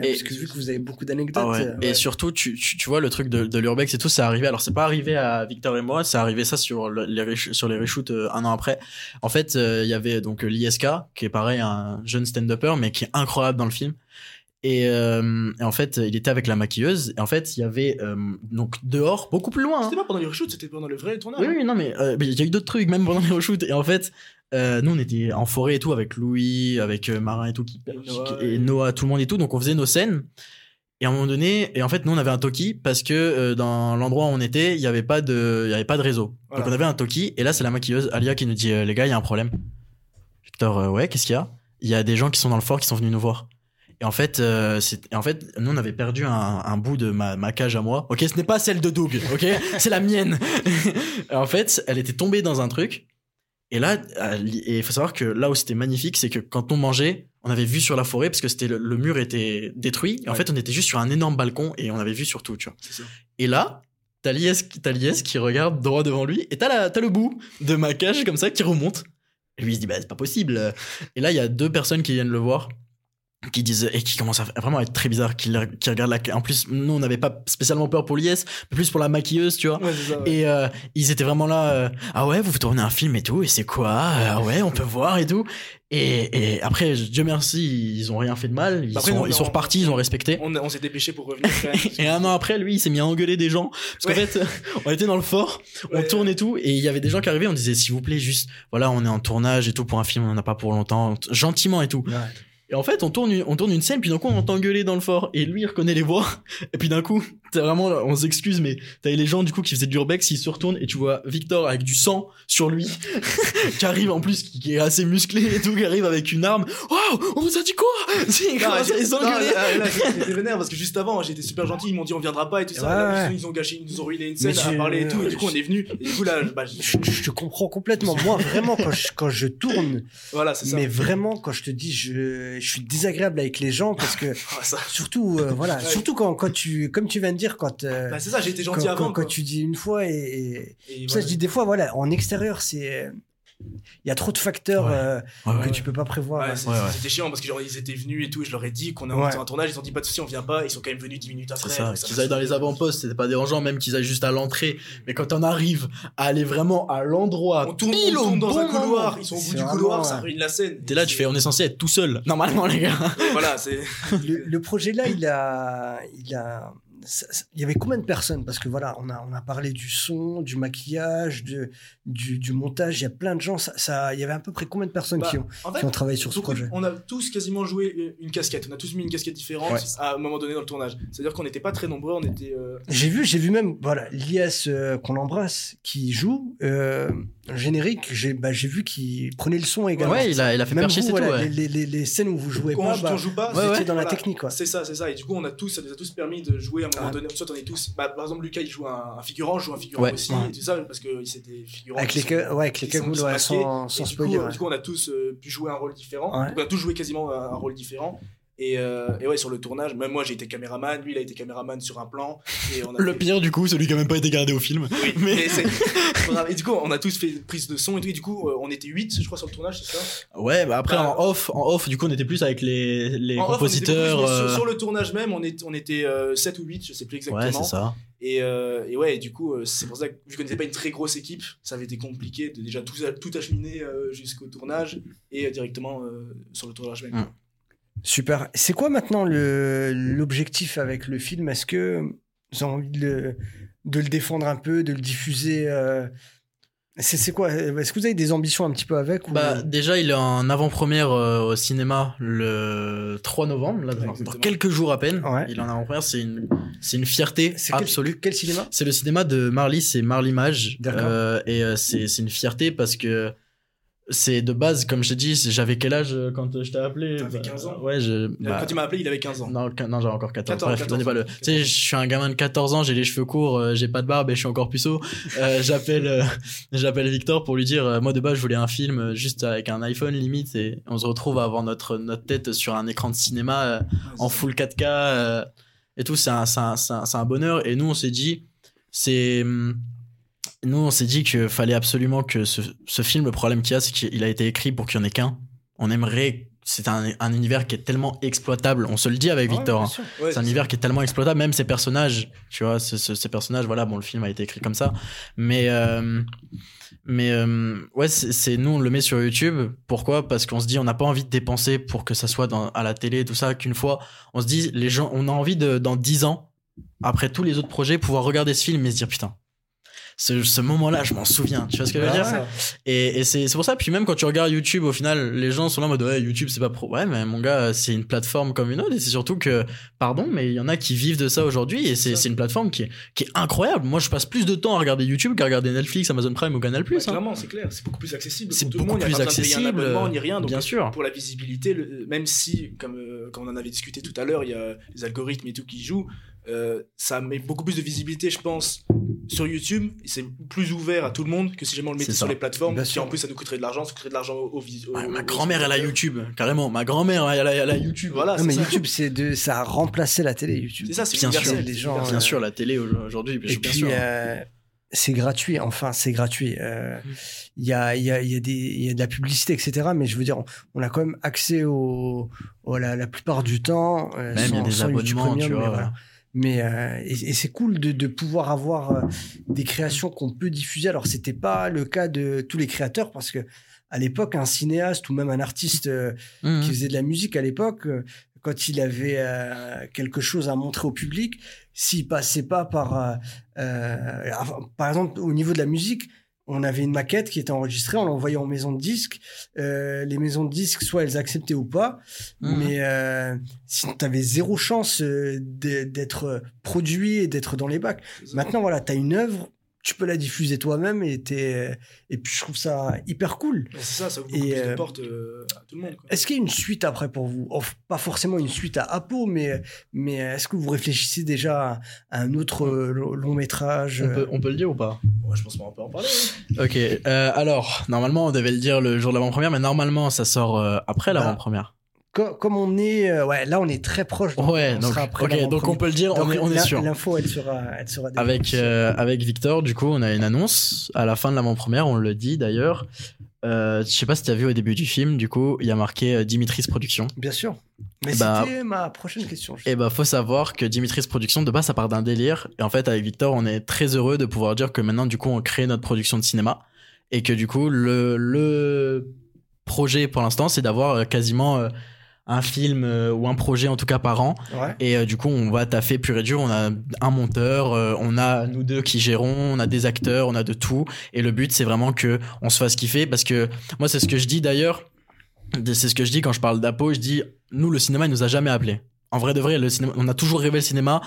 Et- parce que vu que vous avez beaucoup d'anecdotes. Ah Et surtout, tu, tu, tu vois, le truc de, de l'urbex et tout, c'est arrivé. Alors, c'est pas arrivé à Victor et moi, c'est arrivé ça sur le- les, sur les reshoots euh, un an après. En fait, euh, il y avait donc euh, l'ISK, qui est pareil, un jeune stand-upper, mais qui est incroyable dans le film. Et, euh, et en fait, il était avec la maquilleuse. Et en fait, il y avait euh, donc dehors, beaucoup plus loin. hein. C'était pas pendant les reshoots, c'était pendant le vrai tournage. Oui, oui, non, mais euh, il y a eu d'autres trucs, même pendant les reshoots. Et en fait, nous, on était en forêt et tout, avec Louis, avec Marin et tout, qui, Et Noah, qui- et Noah, tout le monde et tout. Donc, on faisait nos scènes. Et à un moment donné, et en fait, nous, on avait un Toki parce que euh, dans l'endroit où on était, il y avait pas de, il y avait pas de réseau. Voilà. Donc, on avait un Toki. Et là, c'est la maquilleuse, Alia, qui nous dit, euh, les gars, il y a un problème. Victor, euh, ouais, qu'est-ce qu'il y a? Il y a des gens qui sont dans le fort qui sont venus nous voir. Et en fait, euh, c'est- et en fait, nous on avait perdu un, un bout de ma, ma cage à moi. Ok, ce n'est pas celle de Doug. Ok, c'est la mienne. En fait, elle était tombée dans un truc. Et là, et il faut savoir que là où c'était magnifique, c'est que quand on mangeait, on avait vu sur la forêt parce que c'était le, le mur était détruit. Et en Ouais. fait, on était juste sur un énorme balcon et on avait vu sur tout, tu vois. Ça. Et là, t'as Lies, qui regarde droit devant lui et t'as, le bout de ma cage comme ça qui remonte. Et lui il se dit, bah, c'est pas possible. Et là, il y a deux personnes qui viennent le voir qui disent et qui commencent à vraiment être très bizarre qui, qui regardent la en plus nous on n'avait pas spécialement peur pour Lies mais plus pour la maquilleuse tu vois Ouais, c'est ça. ouais. et euh, ils étaient vraiment là euh, ah ouais vous tournez un film et tout et c'est quoi? Ah ouais on peut voir et tout et, et après Dieu merci ils ont rien fait de mal ils, après, sont, non, ils sont repartis ils ont respecté On, on s'est dépêché pour revenir. et un an après, lui, il s'est mis à engueuler des gens. Parce qu'en fait, on était dans le fort, on Ouais. et tout, et il y avait des gens qui arrivaient, on disait, s'il vous plaît, juste, voilà, on est en tournage et tout pour un film, on en a pas pour longtemps, gentiment et tout. Et en fait, on tourne, une- on tourne une scène, puis d'un coup, on entend gueuler dans le fort, et lui, il reconnaît les voix, et puis d'un coup, t'as vraiment, on s'excuse, mais t'avais les gens, du coup, qui faisaient du urbex, ils se retournent, et tu vois Victor avec du sang sur lui, qui arrive en plus, qui qui est assez musclé et tout, qui arrive avec une arme. Waouh, on vous a dit quoi? Il Non, commence à les engueuler. là, vénère parce que juste avant, j'étais super gentil. Ils m'ont dit on viendra pas et tout ça. Ouais, là. Ils ont gâché, ils nous ont ruiné une Mais scène à je- parler et tout. Et du coup, on est venu. Et du coup, là, bah, je- Je, je te comprends complètement. Moi, vraiment, quand je, quand je tourne, voilà, c'est ça. mais vraiment, quand je te dis, je, je suis désagréable avec les gens parce que, Ah, ça. surtout, euh, voilà, Ouais. surtout quand, quand tu, comme tu viens dire, quand, euh, Bah, c'est ça, j'ai été gentil quand- avant. quand quoi. tu dis une fois et, et Et ça, voilà. je dis des fois, voilà, en extérieur, c'est, il y a trop de facteurs Ouais. euh, Ouais, ouais. que tu peux pas prévoir. Ouais, c'est- Ouais, ouais. c'était chiant parce que genre ils étaient venus et tout, et je leur ai dit qu'on a Ouais. un tournage, ils ont dit pas de soucis, on vient pas, ils sont quand même venus 10 minutes après. C'est ça, donc qu'ils aillent dans les avant-postes, c'était pas dérangeant, même qu'ils aillent juste à l'entrée. Mais quand on arrive à aller vraiment à l'endroit, On tourne, on pile tourne dans bon un couloir, moment. ils sont au bout du couloir, ça ruine la scène. T'es là, tu fais, on est censé être tout seul. Normalement, les gars. Voilà, c'est. Le, le projet là, il a, il a, ça- ça- il y avait combien de personnes? Parce que voilà, on a, on a parlé du son, du maquillage, de, du, du montage. Il y a plein de gens. Ça, ça- il y avait à peu près combien de personnes Bah, qui, ont, En qui ont travaillé sur ce projet? on a tous quasiment joué une casquette. On a tous mis une casquette différente Ouais. à un moment donné dans le tournage. C'est-à-dire qu'on n'était pas très nombreux, on était. euh, J'ai vu, j'ai vu même, voilà, Lias euh, qu'on embrasse, qui joue euh, générique. J'ai, bah, j'ai vu qu'il prenait le son également. Ouais, il a, il a fait Même percher, vous, c'est tout. voilà, ouais. les, les, les scènes où vous jouez on, pas, joue- bah, joue pas, vous Ouais, étiez ouais. dans la technique, quoi. C'est ça, c'est ça. Et du coup, on a tous, ça nous a tous permis de jouer à un moment Ah. donné. Soit on est tous. Bah, par exemple, Lucas, il joue un, un figurant, je joue un figurant Ouais. aussi, Ouais. et tout ça, parce que c'était figurant. Avec les, sont- ouais, avec les cagoules, sans, sans Et du, spoiler. coup, ouais. du coup, on a tous euh, pu jouer un rôle différent. Ouais. Donc, on a tous joué quasiment un rôle différent. Et, euh, et ouais, sur le tournage, même moi j'ai été caméraman, lui il a été caméraman sur un plan. Et on a Le fait- pire, du coup, celui qui a même pas été gardé au film. Oui, Mais-. Bravo. et du coup, on a tous fait prise de son et tout. Et du coup, euh, on était 8, je crois, sur le tournage, c'est ça? Ouais, bah après, Bah, en off, en off, du coup, on était plus avec les, les off, compositeurs. plus, euh, sur, sur le tournage même, on, est, on était euh, 7 ou 8, je sais plus exactement. Ouais, c'est ça. Et, et ouais, et du coup, c'est pour ça que vu qu'on n'était pas une très grosse équipe, ça avait été compliqué de déjà tout, tout acheminer jusqu'au tournage et directement sur le tournage même. Mm. Super. C'est quoi maintenant l'objectif avec le film? Est-ce que vous avez envie de le, de le défendre un peu, de le diffuser euh, C'est quoi Est-ce que vous avez des ambitions un petit peu avec ou- Bah, déjà, il est en avant-première euh, au cinéma le 3 novembre, là, dans- quelques jours à peine. Ouais. Il est en avant-première, c'est une, c'est une fierté quel- absolue. Quel, cinéma? C'est le cinéma de Marly, c'est Marlimage. D'accord. Euh, et euh, c'est c'est une fierté parce que c'est de base, comme je t'ai dit, j'avais quel âge euh, quand euh, je t'ai appelé? T'avais Bah, 15 ans. Ouais, je. bah, Quand il m'a appelé, il avait 15 ans. non, non j'avais encore 14. 14, Bref, donnez pas le. 14, Tu sais, je suis un gamin de 14 ans, j'ai les cheveux courts, euh, j'ai pas de barbe et je suis encore puceau. Euh, j'appelle, euh, j'appelle Victor pour lui dire, euh, moi de base, je voulais un film euh, juste avec un iPhone limite et on se retrouve à avoir notre notre tête sur un écran de cinéma euh, en full 4K euh, et tout. C'est un, c'est un, un, un bonheur. Et nous, on s'est dit, c'est hum, nous, on s'est dit qu'il fallait absolument que ce, ce film, le problème qu'il y a, c'est qu'il a été écrit pour qu'il n'y en ait qu'un. On aimerait. C'est un, un univers qui est tellement exploitable. On se le dit avec Victor. Hein. Ouais, C'est un univers qui est tellement exploitable, même ces personnages, tu vois, ce- ce- ces personnages, voilà, bon, le film a été écrit comme ça, mais, euh, mais, euh, ouais, c'est c'est- nous, on le met sur YouTube. Pourquoi? Parce qu'on se dit, on n'a pas envie de dépenser pour que ça soit dans, à la télé, tout ça, qu'une fois, on se dit, les gens, on a envie de, dans 10 ans, après tous les autres projets, pouvoir regarder ce film et se dire, putain, ce, ce moment-là, je m'en souviens, tu vois ce que je veux Ouais, dire ouais. et, et c'est pour ça. Puis même quand tu regardes YouTube, au final, les gens sont là en mode ouais, YouTube c'est pas pro. Ouais, mais mon gars, c'est une plateforme comme une autre. Et c'est surtout que, pardon, mais il y en a qui vivent de ça aujourd'hui. Et c'est une plateforme qui est, qui est incroyable. Moi, je passe plus de temps à regarder YouTube qu'à regarder Netflix, Amazon Prime ou Canal Ouais, Plus. hein. clairement, c'est clair, c'est beaucoup plus accessible. C'est beaucoup monde, plus un accessible, ni rien. Donc Bien sûr. pour la visibilité, le- même si, comme, euh, comme on en avait discuté tout à l'heure, il y a les algorithmes et tout qui jouent, euh, ça met beaucoup plus de visibilité, je pense, sur YouTube. C'est plus ouvert à tout le monde que si jamais on le mettait sur les plateformes. Bien Qui sûr. en plus, ça nous coûterait de l'argent, ça coûterait de l'argent au, au, au- Ouais, au- ma grand-mère, elle a. YouTube, carrément. Ma grand-mère, elle a, elle a YouTube. Voilà, Non, mais ça. YouTube, c'est de, ça a remplacé la télé, YouTube. C'est ça, c'est Bien sûr. Les gens. Bien euh, sûr, la télé aujourd'hui, bien Et sûr. puis, euh, c'est gratuit, enfin, c'est gratuit. Euh, Il y, a, il y, a, il y, a y a de la publicité, etc. Mais je veux dire, on, on a quand même accès au, au- la, la plupart du temps. euh, Même il y a sans- des sans abonnements, Premium, tu vois. Mais euh, et, et c'est cool de, de pouvoir avoir euh, des créations qu'on peut diffuser. Alors c'était pas le cas de tous les créateurs parce que à l'époque un cinéaste ou même un artiste euh, Mhm. qui faisait de la musique à l'époque, quand il avait euh, quelque chose à montrer au public, s'il passait pas par, euh, euh, par exemple, au niveau de la musique, on avait une maquette qui était enregistrée, on l'envoyait en maison de disques. Euh, les maisons de disques, soit elles acceptaient ou pas, Mhm. mais euh, sinon tu avais zéro chance euh, d'être produit et d'être dans les bacs. Maintenant, voilà, tu as une œuvre, tu peux la diffuser toi-même et, t'es- et puis je trouve ça hyper cool. C'est ça, ça ouvre beaucoup Et, plus de euh, portes euh, à tout le monde. Est-ce qu'il y a une suite après pour vous? Pas forcément une suite à Apo, mais, mais est-ce que vous réfléchissez déjà à un autre euh, lo- long métrage? On, peut, on peut le dire ou pas? Ouais, je pense qu'on peut en parler. Ok, euh, alors, normalement, on devait le dire le jour de l'avant-première, mais normalement, ça sort euh, après Bah, l'avant-première. Co- Comme on est, euh, ouais, là on est très proche. donc Ouais, on donc, sera après donc on peut le dire, on est, on est l'in- sûr. L'info, elle sera, elle sera Avec, euh, avec Victor, du coup, on a une annonce à la fin de l'avant-première, on le dit d'ailleurs. Euh, je sais pas si tu as vu au début du film, du coup, il y a marqué euh, Dimitris Productions. Bien sûr. Mais Bah- c'était ma prochaine question. Et bah, faut savoir que Dimitris Productions, de base, ça part d'un délire. Et en fait, avec Victor, on est très heureux de pouvoir dire que maintenant, du coup, on crée notre production de cinéma. Et que du coup, le, le projet pour l'instant, c'est d'avoir quasiment un film euh, ou un projet en tout cas par an. Ouais. Et euh, du coup, on va taffer pur et dur. On a un monteur, euh, on a nous deux qui gérons, on a des acteurs, on a de tout. Et le but, c'est vraiment que on se fasse kiffer parce que moi, c'est ce que je dis d'ailleurs. C'est ce que je dis quand je parle d'Apo. Je dis, nous, le cinéma, il nous a jamais appelé. En vrai de vrai, le cinéma, on a toujours rêvé le cinéma.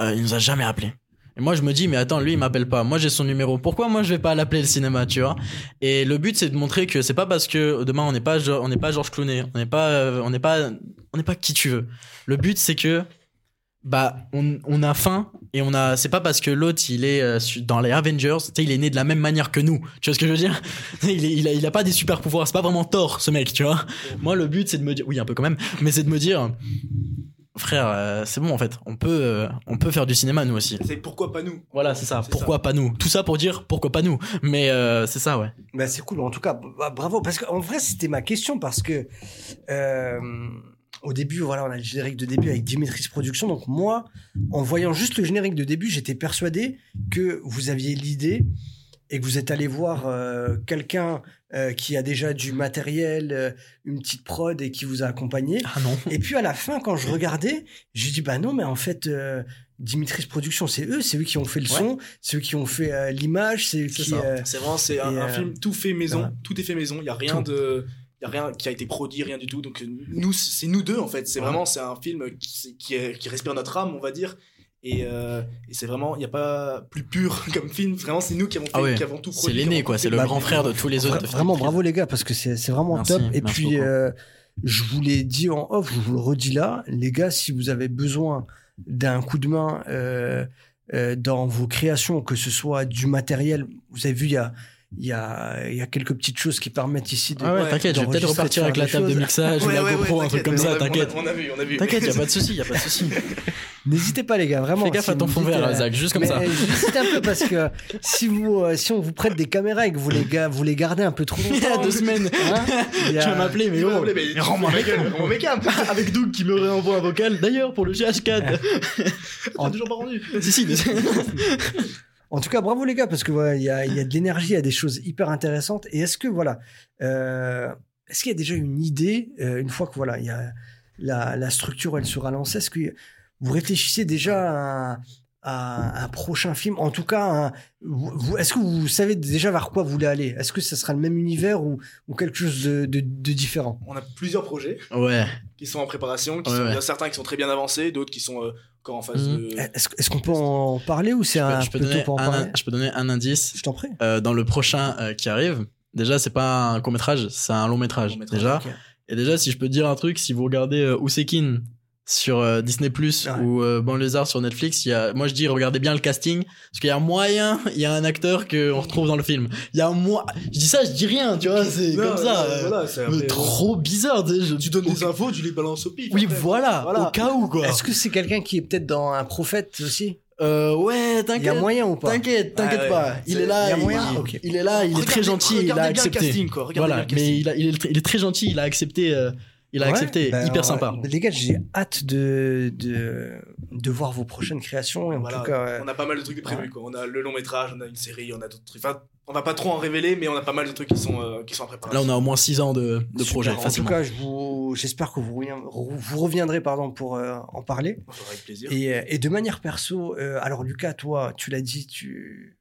il nous a jamais appelé. Et moi, je me dis, mais attends, lui, il m'appelle pas. Moi, j'ai son numéro. Pourquoi moi, je vais pas l'appeler le cinéma, tu vois? Et le but, c'est de montrer que c'est pas parce que demain, on n'est pas, on n'est pas Georges Clooney, on n'est pas, euh, on n'est pas, on n'est pas qui tu veux. Le but, c'est que bah on, on a faim et on a c'est pas parce que l'autre il est euh, dans les Avengers tu sais il est né de la même manière que nous. Tu vois ce que je veux dire? Il, est- il a pas des super pouvoirs. C'est pas vraiment Thor ce mec tu vois? Moi le but c'est de me dire oui un peu quand même. Mais c'est de me dire frère euh, c'est bon en fait. On peut euh, on peut faire du cinéma nous aussi. C'est pourquoi pas nous. Voilà c'est ça. Pourquoi pas nous? Tout ça pour dire pourquoi pas nous. Mais euh, c'est ça ouais. Bah, c'est cool. En tout cas, bah, bravo. Parce qu'en vrai, c'était ma question parce que euh, au début, voilà, on a le générique de début avec Dimitris Productions. Donc moi, en voyant juste le générique de début, j'étais persuadé que vous aviez l'idée et que vous êtes allé voir euh, quelqu'un euh, qui a déjà du matériel, euh, une petite prod et qui vous a accompagné. ah non Et puis à la fin, quand je regardais, j'ai dit bah non, mais en fait, euh, Dimitris Productions, c'est eux, c'est eux qui ont fait le Ouais. son, c'est eux qui ont fait euh, l'image, c'est qui. euh, C'est vraiment c'est un, film tout fait maison, tout est fait maison. Il y a rien Tout. de, il y a rien qui a été produit, rien du tout. Donc nous, c'est nous deux en fait. C'est Ouais. vraiment c'est un film qui, qui, est- qui respire notre âme, on va dire. Et, euh, et c'est vraiment, il n'y a pas plus pur comme film. Vraiment, c'est nous qui avons fait, Ah ouais. qui avons tout c'est produit. l'aîné quoi c'est le Bah, grand frère de tous les autres Vraiment bravo les gars parce que c'est c'est vraiment Merci, top. Et puis euh, je vous l'ai dit en off, je vous le redis là, les gars, si vous avez besoin d'un coup de main euh, euh, dans vos créations, que ce soit du matériel, vous avez vu il y a il y a, il y a quelques petites choses qui permettent ici de. ah ouais, t'inquiète je vais peut-être repartir avec la table de mixage ou Ouais, la ouais, GoPro ouais, un truc comme t'inquiète, ça on t'inquiète On a vu, on a vu. T'inquiète, y a pas de souci, y a pas de souci. N'hésitez pas les gars, vraiment. Fais gaffe si à ton fond vert, euh, Zach, juste comme mais, ça. euh, J'hésite un peu parce que si vous euh, si on vous prête des caméras et que vous les ga- vous les gardez un peu trop Il y a longtemps, deux semaines. hein, a- Tu vas m'appeler, mais oh, m'appeler, mais mais rends-moi ma gueule. Avec Doug qui me réenvoie un vocal. D'ailleurs, pour le GH4. On a toujours pas rendu. si, si. mais- En tout cas, bravo les gars, parce que voilà, il y, a, il y a de l'énergie, il y a des choses hyper intéressantes. Et est-ce que voilà, euh, est-ce qu'il y a déjà une idée euh, une fois que voilà, il y a la, la structure, elle sera lancée, est-ce que vous réfléchissez déjà à un, à un prochain film En tout cas, est-ce que vous savez déjà vers quoi vous voulez aller? Est-ce que ça sera le même univers ou, ou quelque chose de, de- de différent? On a plusieurs projets Ouais. qui sont en préparation. Qui Ouais, sont, ouais. Il y a certains qui sont très bien avancés, d'autres qui sont euh, encore en phase Mhm. de. Est-ce, est-ce qu'on peut en parler ou c'est Je un peux, je peux peu tôt donner pour en un, parler? je peux donner un indice. Je t'en prie. Euh, dans le prochain euh, qui arrive, déjà, c'est pas un court métrage, c'est un long métrage. Long métrage, déjà. Et déjà, si je peux te dire un truc, si vous regardez euh, Ousekin sur euh, Disney Plus Ouais. ou euh, Banlieusard sur Netflix, il y a, moi je dis regardez bien le casting parce qu'il y a moyen, il y a un acteur que on retrouve dans le film. Il y a moi, je dis ça, je dis rien, tu vois, c'est comme ça. euh, voilà, c'est mais trop bizarre. Je- Tu donnes au- des infos, tu les balances au pif. Oui, voilà, Voilà. au cas où quoi. Est-ce que c'est quelqu'un qui est peut-être dans un prophète aussi? Euh, ouais, Il y a t'inquiète. moyen ou pas? T'inquiète, t'inquiète Ouais, pas. ouais. Il est là, il est là, il est très Regardez- gentil, il a accepté. casting, quoi. Regardez Voilà, bien le mais a- il, est, il est très gentil, il a accepté, euh, il a Ouais, accepté, bah, hyper sympa. Les gars, j'ai hâte de, de, de voir vos prochaines créations. Et en Voilà, tout cas, ouais. on a pas mal de trucs de prévus quoi. On a le long métrage, on a une série, on a d'autres trucs. Enfin, on va pas trop en révéler, mais on a pas mal de trucs qui sont euh, qui sont en préparation. Là, on a au moins 6 ans de, de projet, En tout cas, je vous, j'espère que vous, revien- vous reviendrez pardon, pour euh, en parler. Avec plaisir. Et, euh, et de manière perso, euh, alors Lucas, toi, tu l'as dit, tu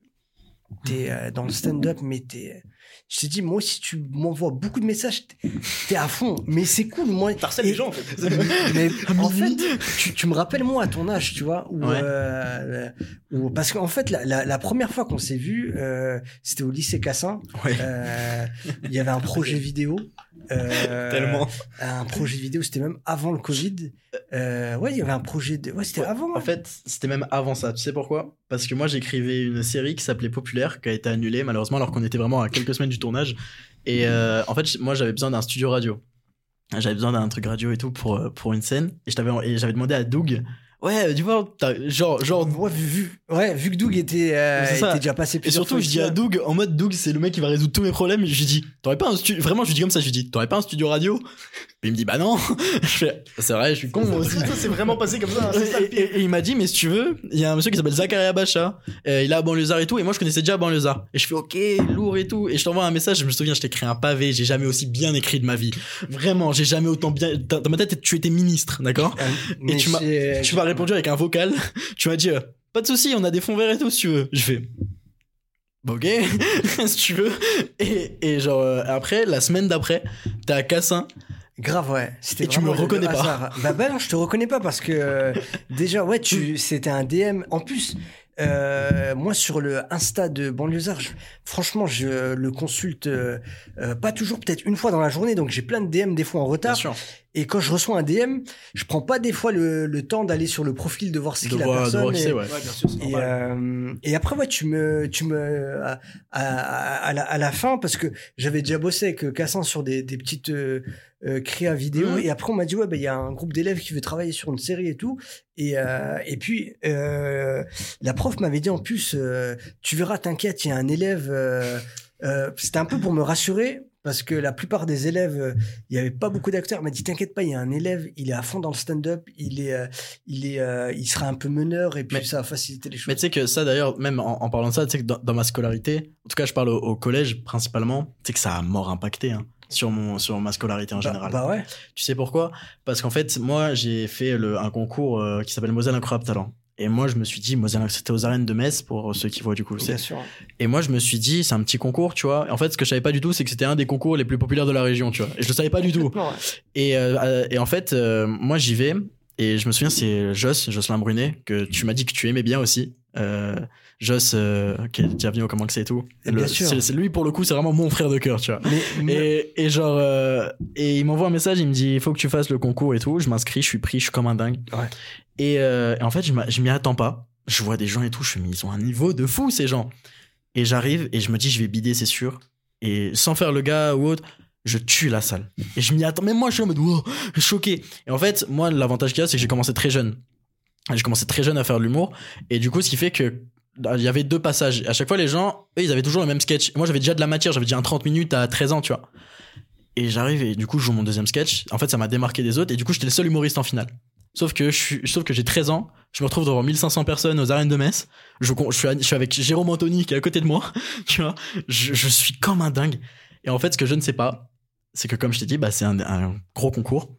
es euh, dans le stand-up, mais t'es. Je t'ai dit, moi aussi, tu m'envoies beaucoup de messages, t'es- t'es à fond. Mais c'est cool, moi. T'harcèles Et- les gens en fait. mais en fait, tu, tu me rappelles moi à ton âge, tu vois, où, Ouais. euh, où- parce qu'en fait la, la, la première fois qu'on s'est vu, euh, c'était au lycée Cassin. Ouais. Euh, Il y avait un projet vidéo. Euh, Tellement. Un projet vidéo, c'était même avant le Covid. Euh, ouais, il y avait un projet de. Ouais, c'était avant. En fait, c'était même avant ça. Tu sais pourquoi? Parce que moi, j'écrivais une série qui s'appelait Populaire, qui a été annulée malheureusement, alors qu'on était vraiment à quelques semaines du tournage. Et euh, en fait, moi, j'avais besoin d'un studio radio. J'avais besoin d'un truc radio et tout pour, pour une scène. Et j'avais demandé à Doug, Ouais, tu vois, t'as- genre, genre. Ouais, vu, ouais, vu que Doug était, euh, était déjà passé Et surtout, fois je dis à Doug, en mode Doug, c'est le mec qui va résoudre tous mes problèmes. Je lui dis, t'aurais pas un studio, vraiment, je lui dis comme ça, je lui dis, t'aurais pas un studio radio? Puis il me dit, bah non. Je fais, c'est vrai, je suis con, moi aussi. C'est vraiment passé comme ça. Et, C'est ça le pire. et- et il m'a dit, mais si tu veux, il y a un monsieur qui s'appelle Zakaria Bacha, euh, il est à Banlieusard et tout, et moi je connaissais déjà Banlieusard. Et je fais, ok, lourd et tout, et je t'envoie un message, je me souviens, je t'ai écrit un pavé, j'ai jamais aussi bien écrit de ma vie. Vraiment, j'ai jamais autant bien, dans dans ma tête, tu étais ministre, d'accord? Euh, mais tu m'as- Tu m'as répondu avec un vocal, tu m'as dit, euh, pas de souci, on a des fonds verts et tout, si tu veux. Je fais, bah, ok, si tu veux. Et, et genre, euh, après, la semaine d'après, t'es à Cassin, Grave, ouais. C'était Et tu me reconnais pas. hasard. Bah, bah non, je te reconnais pas parce que euh, déjà, ouais, tu, c'était un DM. En plus, euh, moi sur le Insta de Banlieusard, je- franchement, je le consulte euh, euh, pas toujours, peut-être une fois dans la journée, donc j'ai plein de DM des fois en retard. Et quand je reçois un DM, je prends pas des fois le, le temps d'aller sur le profil de voir ce qu'il a personne. voir qui et- c'est, ouais. Ouais, bien sûr, c'est et, normal. euh, et après, ouais, tu me, tu me, à, à, à la, à la fin, parce que j'avais déjà bossé avec euh, Cassan sur des, des petites euh, euh, créas vidéo, Mhm. et après on m'a dit ouais, bah il y a un groupe d'élèves qui veut travailler sur une série et tout, et euh, et puis euh, la prof m'avait dit en plus, euh, tu verras, t'inquiète, il y a un élève. euh, euh, C'était un peu pour me rassurer. Parce que la plupart des élèves, euh, il y avait pas beaucoup d'acteurs. M'a dit t'inquiète pas, il y a un élève, il est à fond dans le stand-up, il est, euh, il est, euh, il sera un peu meneur et puis Mais- ça va faciliter les choses. Mais tu sais que ça, d'ailleurs, même en, en parlant de ça, tu sais que dans, dans ma scolarité, en tout cas, je parle au, au collège principalement, tu sais que ça a mort impacté hein, sur, mon, sur ma scolarité en Bah- général. Bah, ouais. Tu sais pourquoi? Parce qu'en fait, moi, j'ai fait le, un concours qui s'appelle Moselle Incroyable Talent. Et moi, je me suis dit, c'était aux arènes de Metz, pour ceux qui voient du coup. Bien sûr. Et moi, je me suis dit, c'est un petit concours, tu vois. En fait, ce que je savais pas du tout, c'est que c'était un des concours les plus populaires de la région, tu vois. Et je le savais pas du tout. Ouais. Et, euh, et en fait, euh, moi, j'y vais. Et je me souviens, c'est Joss, Jocelyn Brunet, que tu m'as dit que tu aimais bien aussi. Euh, Joss, euh, qui est déjà venu au Comment que c'est et tout. Et Le- bien sûr. c'est- c'est lui, pour le coup, c'est vraiment mon frère de cœur, tu vois. Mais, mais- Et, et genre, euh, et il m'envoie un message, il me dit, il faut que tu fasses le concours et tout. Je m'inscris, je suis pris, je suis comme un dingue. Ouais. Et, euh, et en fait, je m'y attends pas. Je vois des gens et tout, je me dis, ils ont un niveau de fou, ces gens. Et j'arrive et je me dis, je vais bider, c'est sûr. Et sans faire le gars ou autre, je tue la salle. Et je m'y attends. Même moi, je suis en mode, wow, choqué. Et en fait, moi, l'avantage qu'il y a, c'est que j'ai commencé très jeune. J'ai commencé très jeune à faire de l'humour. Et du coup, ce qui fait que il y avait deux passages. À chaque fois, les gens, eux, ils avaient toujours le même sketch. Moi, j'avais déjà de la matière. J'avais déjà un 30 minutes à 13 ans, tu vois. Et j'arrive et du coup, je joue mon deuxième sketch. En fait, ça m'a démarqué des autres. Et du coup, j'étais le seul humoriste en finale. Sauf que je suis, sauf que j'ai 13 ans. Je me retrouve devant 1500 personnes aux arènes de Metz. Je, je, suis, avec Jérôme Anthony qui est à côté de moi. Tu vois. Je, suis comme un dingue. Et en fait, ce que je ne sais pas, c'est que comme je t'ai dit, bah, c'est un, gros concours.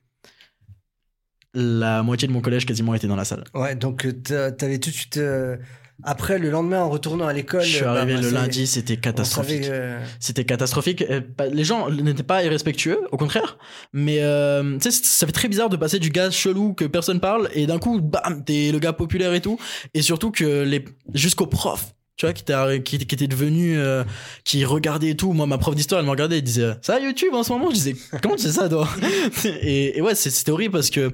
La moitié de mon collège quasiment était dans la salle. ouais, donc euh, t'a- t'avais tout de suite. euh, Après, le lendemain, en retournant à l'école. Je suis bah, arrivé bah, le lundi, c'était catastrophique. savait, euh, C'était catastrophique. Les gens n'étaient pas irrespectueux, au contraire. Mais euh, tu sais, ça fait très bizarre de passer du gars chelou que personne parle et d'un coup, bam, t'es le gars populaire et tout. Et surtout que les jusqu'au prof, tu vois, qui était qui, qui était devenu, euh, qui regardait et tout. Moi, ma prof d'histoire, elle me regardait, elle disait, ça YouTube en ce moment? Je disais, comment tu sais ça, toi? Et, et ouais, c'est- c'était horrible parce que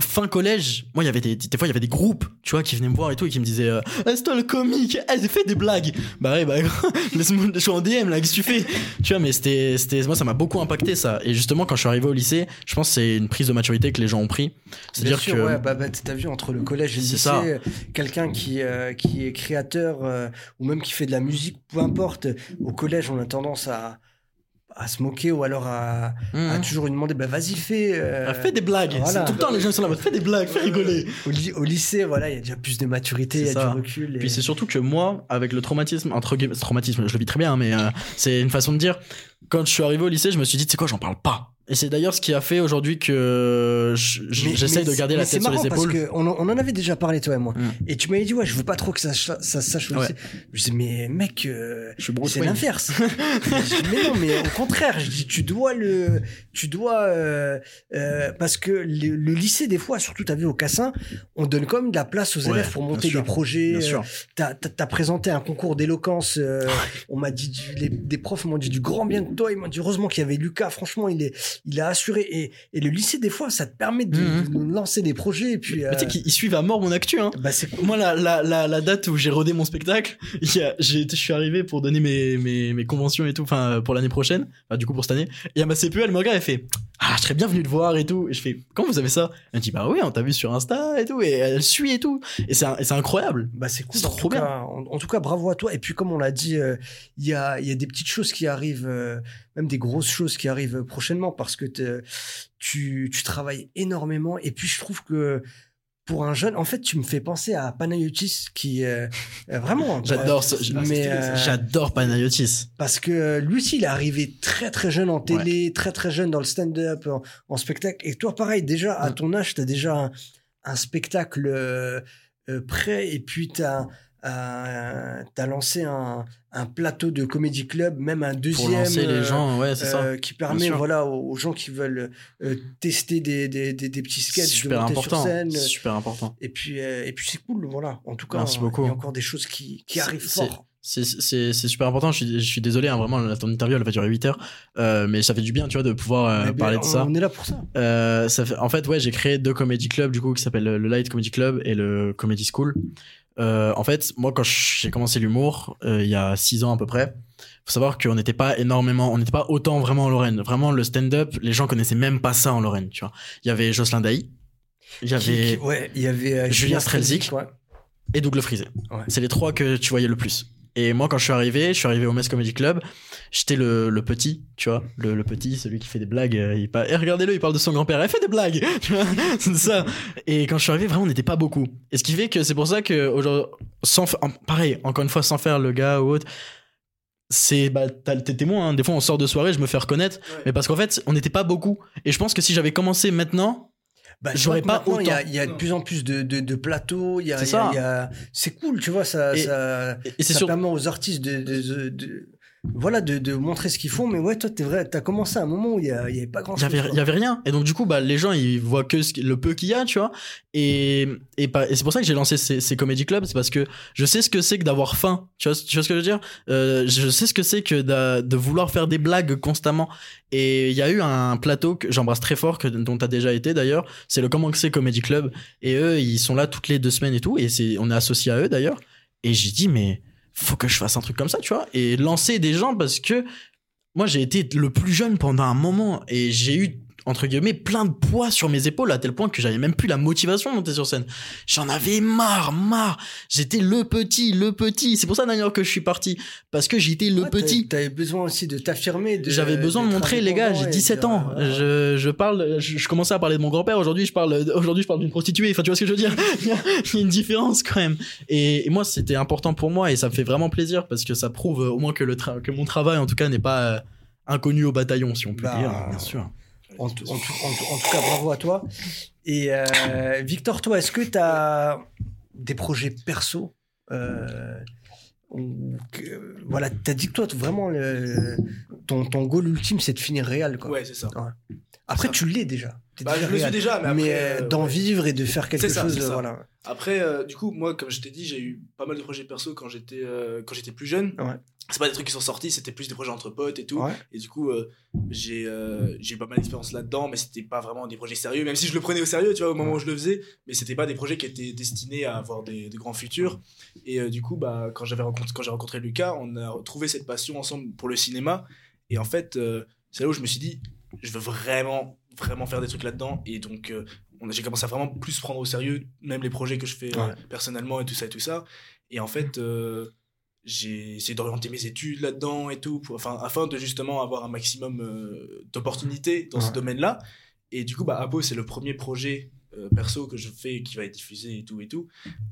fin collège, moi il y avait des, des fois il y avait des groupes, tu vois, qui venaient me voir et tout et qui me disaient euh, c'est toi le comique, elle fait des blagues. Bah ouais, bah laisse-moi je suis en DM là, qu'est-ce que tu fais? Tu vois, mais c'était c'était moi ça m'a beaucoup impacté ça et justement quand je suis arrivé au lycée, je pense que c'est une prise de maturité que les gens ont pris. C'est-à-dire que ouais, bah, bah, t'as vu entre le collège et le lycée, quelqu'un qui, euh, qui est créateur euh, ou même qui fait de la musique, peu importe, au collège, on a tendance à, à se moquer ou alors à, à Mhm. toujours lui demander bah vas-y fais euh, fais des blagues. voilà. C'est Tout le temps les gens sont là, fais des blagues, fais rigoler. au, ly- au lycée voilà il y a déjà plus de maturité il y C'est a ça. du recul et- Puis c'est surtout que moi, avec le traumatisme, entre guillemets, traumatisme, je le vis très bien, hein, mais euh, c'est une façon de dire. Quand je suis arrivé au lycée, je me suis dit, sais quoi, j'en parle pas. Et c'est d'ailleurs ce qui a fait aujourd'hui que je- je- Mais- j'essaye mais de garder la tête sur les marrant parce épaules. que on, en- on en avait déjà parlé toi et moi Mm. et tu m'avais dit ouais je veux pas trop que ça ça, sache Ouais. lycée je dis mais mec euh, c'est l'inverse mais non mais au contraire je dis tu dois le tu dois euh, euh, parce que le, le lycée des fois surtout t'as vu au Cassin on donne comme de la place aux Ouais, élèves pour monter sûr, des projets Bien euh, sûr. T'as t'as présenté un concours d'éloquence. euh, on m'a dit, du- les, des profs m'ont dit du grand bien de toi. Ils m'ont dit heureusement qu'il y avait Lucas. Franchement, il est, il a assuré. Et, et le lycée, des fois, ça te permet de, Mhm. de lancer des projets. Et puis, tu sais euh, qu'ils ils suivent à mort mon actu, hein. bah, Moi, la, la, la, la date où j'ai rodé mon spectacle, je suis arrivé pour donner mes, mes, mes conventions et tout, enfin, pour l'année prochaine, enfin, du coup, pour cette année. Et à ma CPE, elle me regarde, elle fait, ah, je serais bien venu te voir et tout. Et je fais, comment vous avez ça? Elle me dit, bah oui, on t'a vu sur Insta et tout, et elle suit et tout. Et c'est incroyable. Bah c'est cool. C'est en, trop bien. Cas, en, en tout cas, bravo à toi. Et puis, comme on l'a dit, euh, il y, a, il y a des petites choses qui arrivent, euh, même des grosses choses qui arrivent prochainement parce que tu, tu travailles énormément. Et puis, je trouve que pour un jeune, en fait, tu me fais penser à Panayotis qui, euh, euh, vraiment. J'adore ce- Ah, Mais, euh, J'adore Panayotis. parce que lui aussi, il est arrivé très très jeune en télé, très très jeune dans le stand-up, en, en spectacle. Et toi, pareil, déjà à ton âge, tu as déjà un, un spectacle euh, euh, prêt et puis tu as, lancé un, un plateau de comédie club, même un deuxième. Pour lancer les euh, gens, ouais, c'est ça. euh, qui permet voilà aux, aux gens qui veulent euh, tester des, des, des, des petits sketchs de super monter important. sur scène super important. et puis euh, et puis c'est cool voilà en tout cas Merci euh, beaucoup. il y a encore des choses qui, qui arrivent fort C'est- super important. Je suis, je suis désolé, hein, vraiment, ton interview, elle va durer 8 heures. Euh, mais ça fait du bien, tu vois, de pouvoir euh, parler de ça. on est là pour ça Euh, ça fait, en fait, ouais, j'ai créé deux comedy clubs, du coup, qui s'appellent le Light Comedy Club et le Comedy School. Euh, en fait, moi, quand j'ai commencé l'humour, euh, il y a 6 ans à peu près, faut savoir qu'on n'était pas énormément, on n'était pas autant vraiment en Lorraine. Vraiment, le stand-up, les gens connaissaient même pas ça en Lorraine, tu vois. Il y avait Jocelyn Daï, il y avait ouais, il y avait euh, Julien Strelzik. ouais. et Double Frisé. Ouais. C'est les trois que tu voyais le plus. Et moi, quand je suis arrivé, je suis arrivé au Metz Comedy Club. J'étais le, le petit, tu vois, le, le petit, celui qui fait des blagues. euh, Il parle, Eh, regardez-le, il parle de son grand-père. Il fait des blagues, tu vois, c'est ça. Et quand je suis arrivé, vraiment, on n'était pas beaucoup. Et ce qui fait que c'est pour ça que sans, pareil, encore une fois, sans faire le gars ou autre. C'est bah t'es témoin. hein. Des fois, on sort de soirée, je me fais reconnaître, Ouais. mais parce qu'en fait, on n'était pas beaucoup. Et je pense que si j'avais commencé maintenant, Bah, J'aurais pas maintenant, Il y a, autant. il y a de plus en plus de, de, de plateaux. Il y a, C'est il y a- ça. il y a- c'est cool, tu vois. Ça, Et- ça, et c'est ça sûr. permet aux artistes de- de- voilà, de, de montrer ce qu'ils font. Mais ouais, toi, t'es vrai. T'as commencé à un moment où il y, avait pas grand chose. avait, il y avait rien. Et donc, du coup, bah, les gens, ils voient que ce le peu qu'il y a, tu vois. Et, et, pas- et c'est pour ça que j'ai lancé ces, ces comedy clubs. C'est parce que je sais ce que c'est que d'avoir faim. Tu vois, tu vois ce que je veux dire? Euh, je sais ce que c'est que d'a- de vouloir faire des blagues constamment. Et il y a eu un plateau que j'embrasse très fort, que, dont tu as déjà été d'ailleurs. C'est le Comment que c'est Comedy Club. Et eux, ils sont là toutes les deux semaines et tout. Et c'est, on est associé à eux d'ailleurs. Et j'ai dit, mais faut que je fasse un truc comme ça, tu vois. Et lancer des gens parce que moi, j'ai été le plus jeune pendant un moment et j'ai eu, entre guillemets, plein de poids sur mes épaules à tel point que j'avais même plus la motivation de monter sur scène. J'en avais marre, marre. J'étais le petit, le petit. C'est pour ça d'ailleurs que je suis parti. Parce que j'étais le Ouais, petit. T'avais besoin aussi de t'affirmer. J'avais besoin de montrer, les gars, j'ai indépendant et 17 de- ans. voilà. Je, je parle, je, je commençais à parler de mon grand-père. Aujourd'hui, je parle, aujourd'hui, je parle d'une prostituée. Enfin, tu vois ce que je veux dire? Il y a il y a une différence quand même. Et, et moi, c'était important pour moi et ça me fait vraiment plaisir parce que ça prouve euh, au moins que le que mon travail, en tout cas, n'est pas euh, inconnu au bataillon, si on peut Bah, dire, bien sûr. En, tout- en tout- en tout- en tout cas, bravo à toi. Et euh, Victor, toi, est-ce que tu as des projets perso euh, que- Voilà, tu as dit que toi, vraiment, le, ton, ton goal ultime, c'est de finir réel. Quoi. Ouais, c'est ça. Après, ça. tu l'es déjà. Bah, déjà je le suis déjà, mais, Mais, euh, d'en ouais. vivre et de faire quelque ça, chose. voilà. Après, du coup, moi, comme je t'ai dit, j'ai eu pas mal de projets perso quand j'étais quand j'étais plus jeune. Ouais. C'est pas des trucs qui sont sortis, c'était plus des projets entre potes et tout. Ouais. Et du coup, euh, j'ai euh, j'ai eu pas mal d'expérience là-dedans, mais c'était pas vraiment des projets sérieux, même si je le prenais au sérieux, tu vois, au moment où je le faisais. Mais c'était pas des projets qui étaient destinés à avoir des, des grands futurs. Et euh, du coup, bah, quand j'avais rencontré, quand j'ai rencontré Lucas, on a retrouvé cette passion ensemble pour le cinéma. Et en fait, euh, c'est là où je me suis dit, je veux vraiment, vraiment faire des trucs là-dedans. Et donc, j'ai commencé à vraiment plus prendre au sérieux, même les projets que je fais Ouais. personnellement et tout ça et tout ça. Et en fait, j'ai essayé d'orienter mes études là-dedans et tout, pour, enfin, afin de justement avoir un maximum euh, d'opportunités dans ce domaine-là. Et du coup, bah, Abo, c'est le premier projet euh, perso que je fais qui va être diffusé et tout et tout.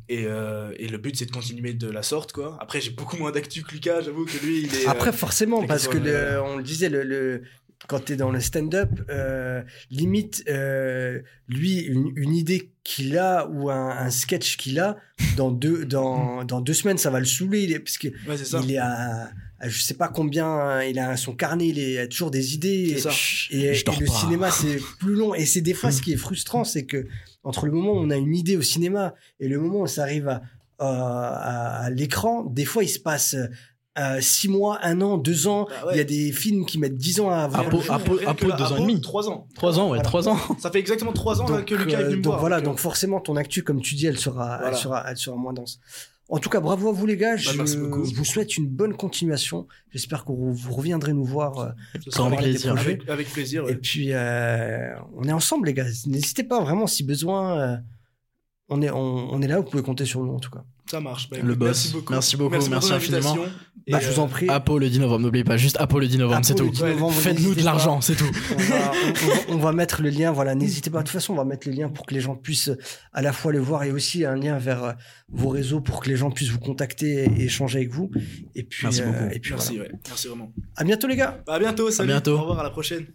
Et, euh, et le but, c'est de continuer de la sorte, quoi. Après, j'ai beaucoup moins d'actu que Lucas, j'avoue que lui, il est. Après, forcément, parce que le- le- on le disait, le, le- quand tu es dans le stand-up, euh, limite, euh, lui, une, une idée qu'il a ou un, un sketch qu'il a, dans deux, dans, dans deux semaines, ça va le saouler. Il est, parce que ouais, ça. il est à, à je sais pas combien, il a son carnet, il est, a toujours des idées. C'est ça. Et, Je et dors le cinéma, c'est plus long. Et c'est des fois ce qui est frustrant, c'est que entre le moment où on a une idée au cinéma et le moment où ça arrive à, à, à- à l'écran, des fois il se passe euh, six mois, un an, deux ans. Bah Il y a des films qui mettent dix ans à avoir. Apo-. Apo- Apo, deux ans et Apo, demi. Trois ans. Trois ans, ouais, Voilà. trois ans. Ça fait exactement trois ans là, que Lucas est euh, venu me donc voir. voilà, donc, donc forcément ton actu, comme tu dis, elle sera, elle sera, elle sera moins dense. En tout cas, bravo à vous les gars. je merci beaucoup. vous souhaite une bonne continuation. J'espère que vous, reviendrez nous voir. euh, sera parler des plaisir. projets. Avec, avec plaisir. Et ouais. puis, euh, on est ensemble, les gars. N'hésitez pas vraiment, si besoin, euh, on, est, on, on est là, vous pouvez compter sur nous, en tout cas. Ça marche. Bah, Le boss. Merci beaucoup. Merci beaucoup, merci pour ton infiniment. Bah, je vous en prie. Apo le 10 novembre, n'oubliez pas, juste Apo le 10 novembre, c'est tout. le 10 Ouais, novembre, Faites-nous de l'argent, c'est tout. On va, on- on va- on va mettre le lien, voilà, n'hésitez pas. De toute façon, on va mettre le lien pour que les gens puissent à la fois le voir et aussi un lien vers euh, vos réseaux pour que les gens puissent vous contacter et échanger avec vous. Et puis, Merci euh, beaucoup. et puis Merci, voilà. ouais. Merci vraiment. À bientôt, les gars. Bah, à bientôt. Salut. bientôt. Au revoir. À la prochaine.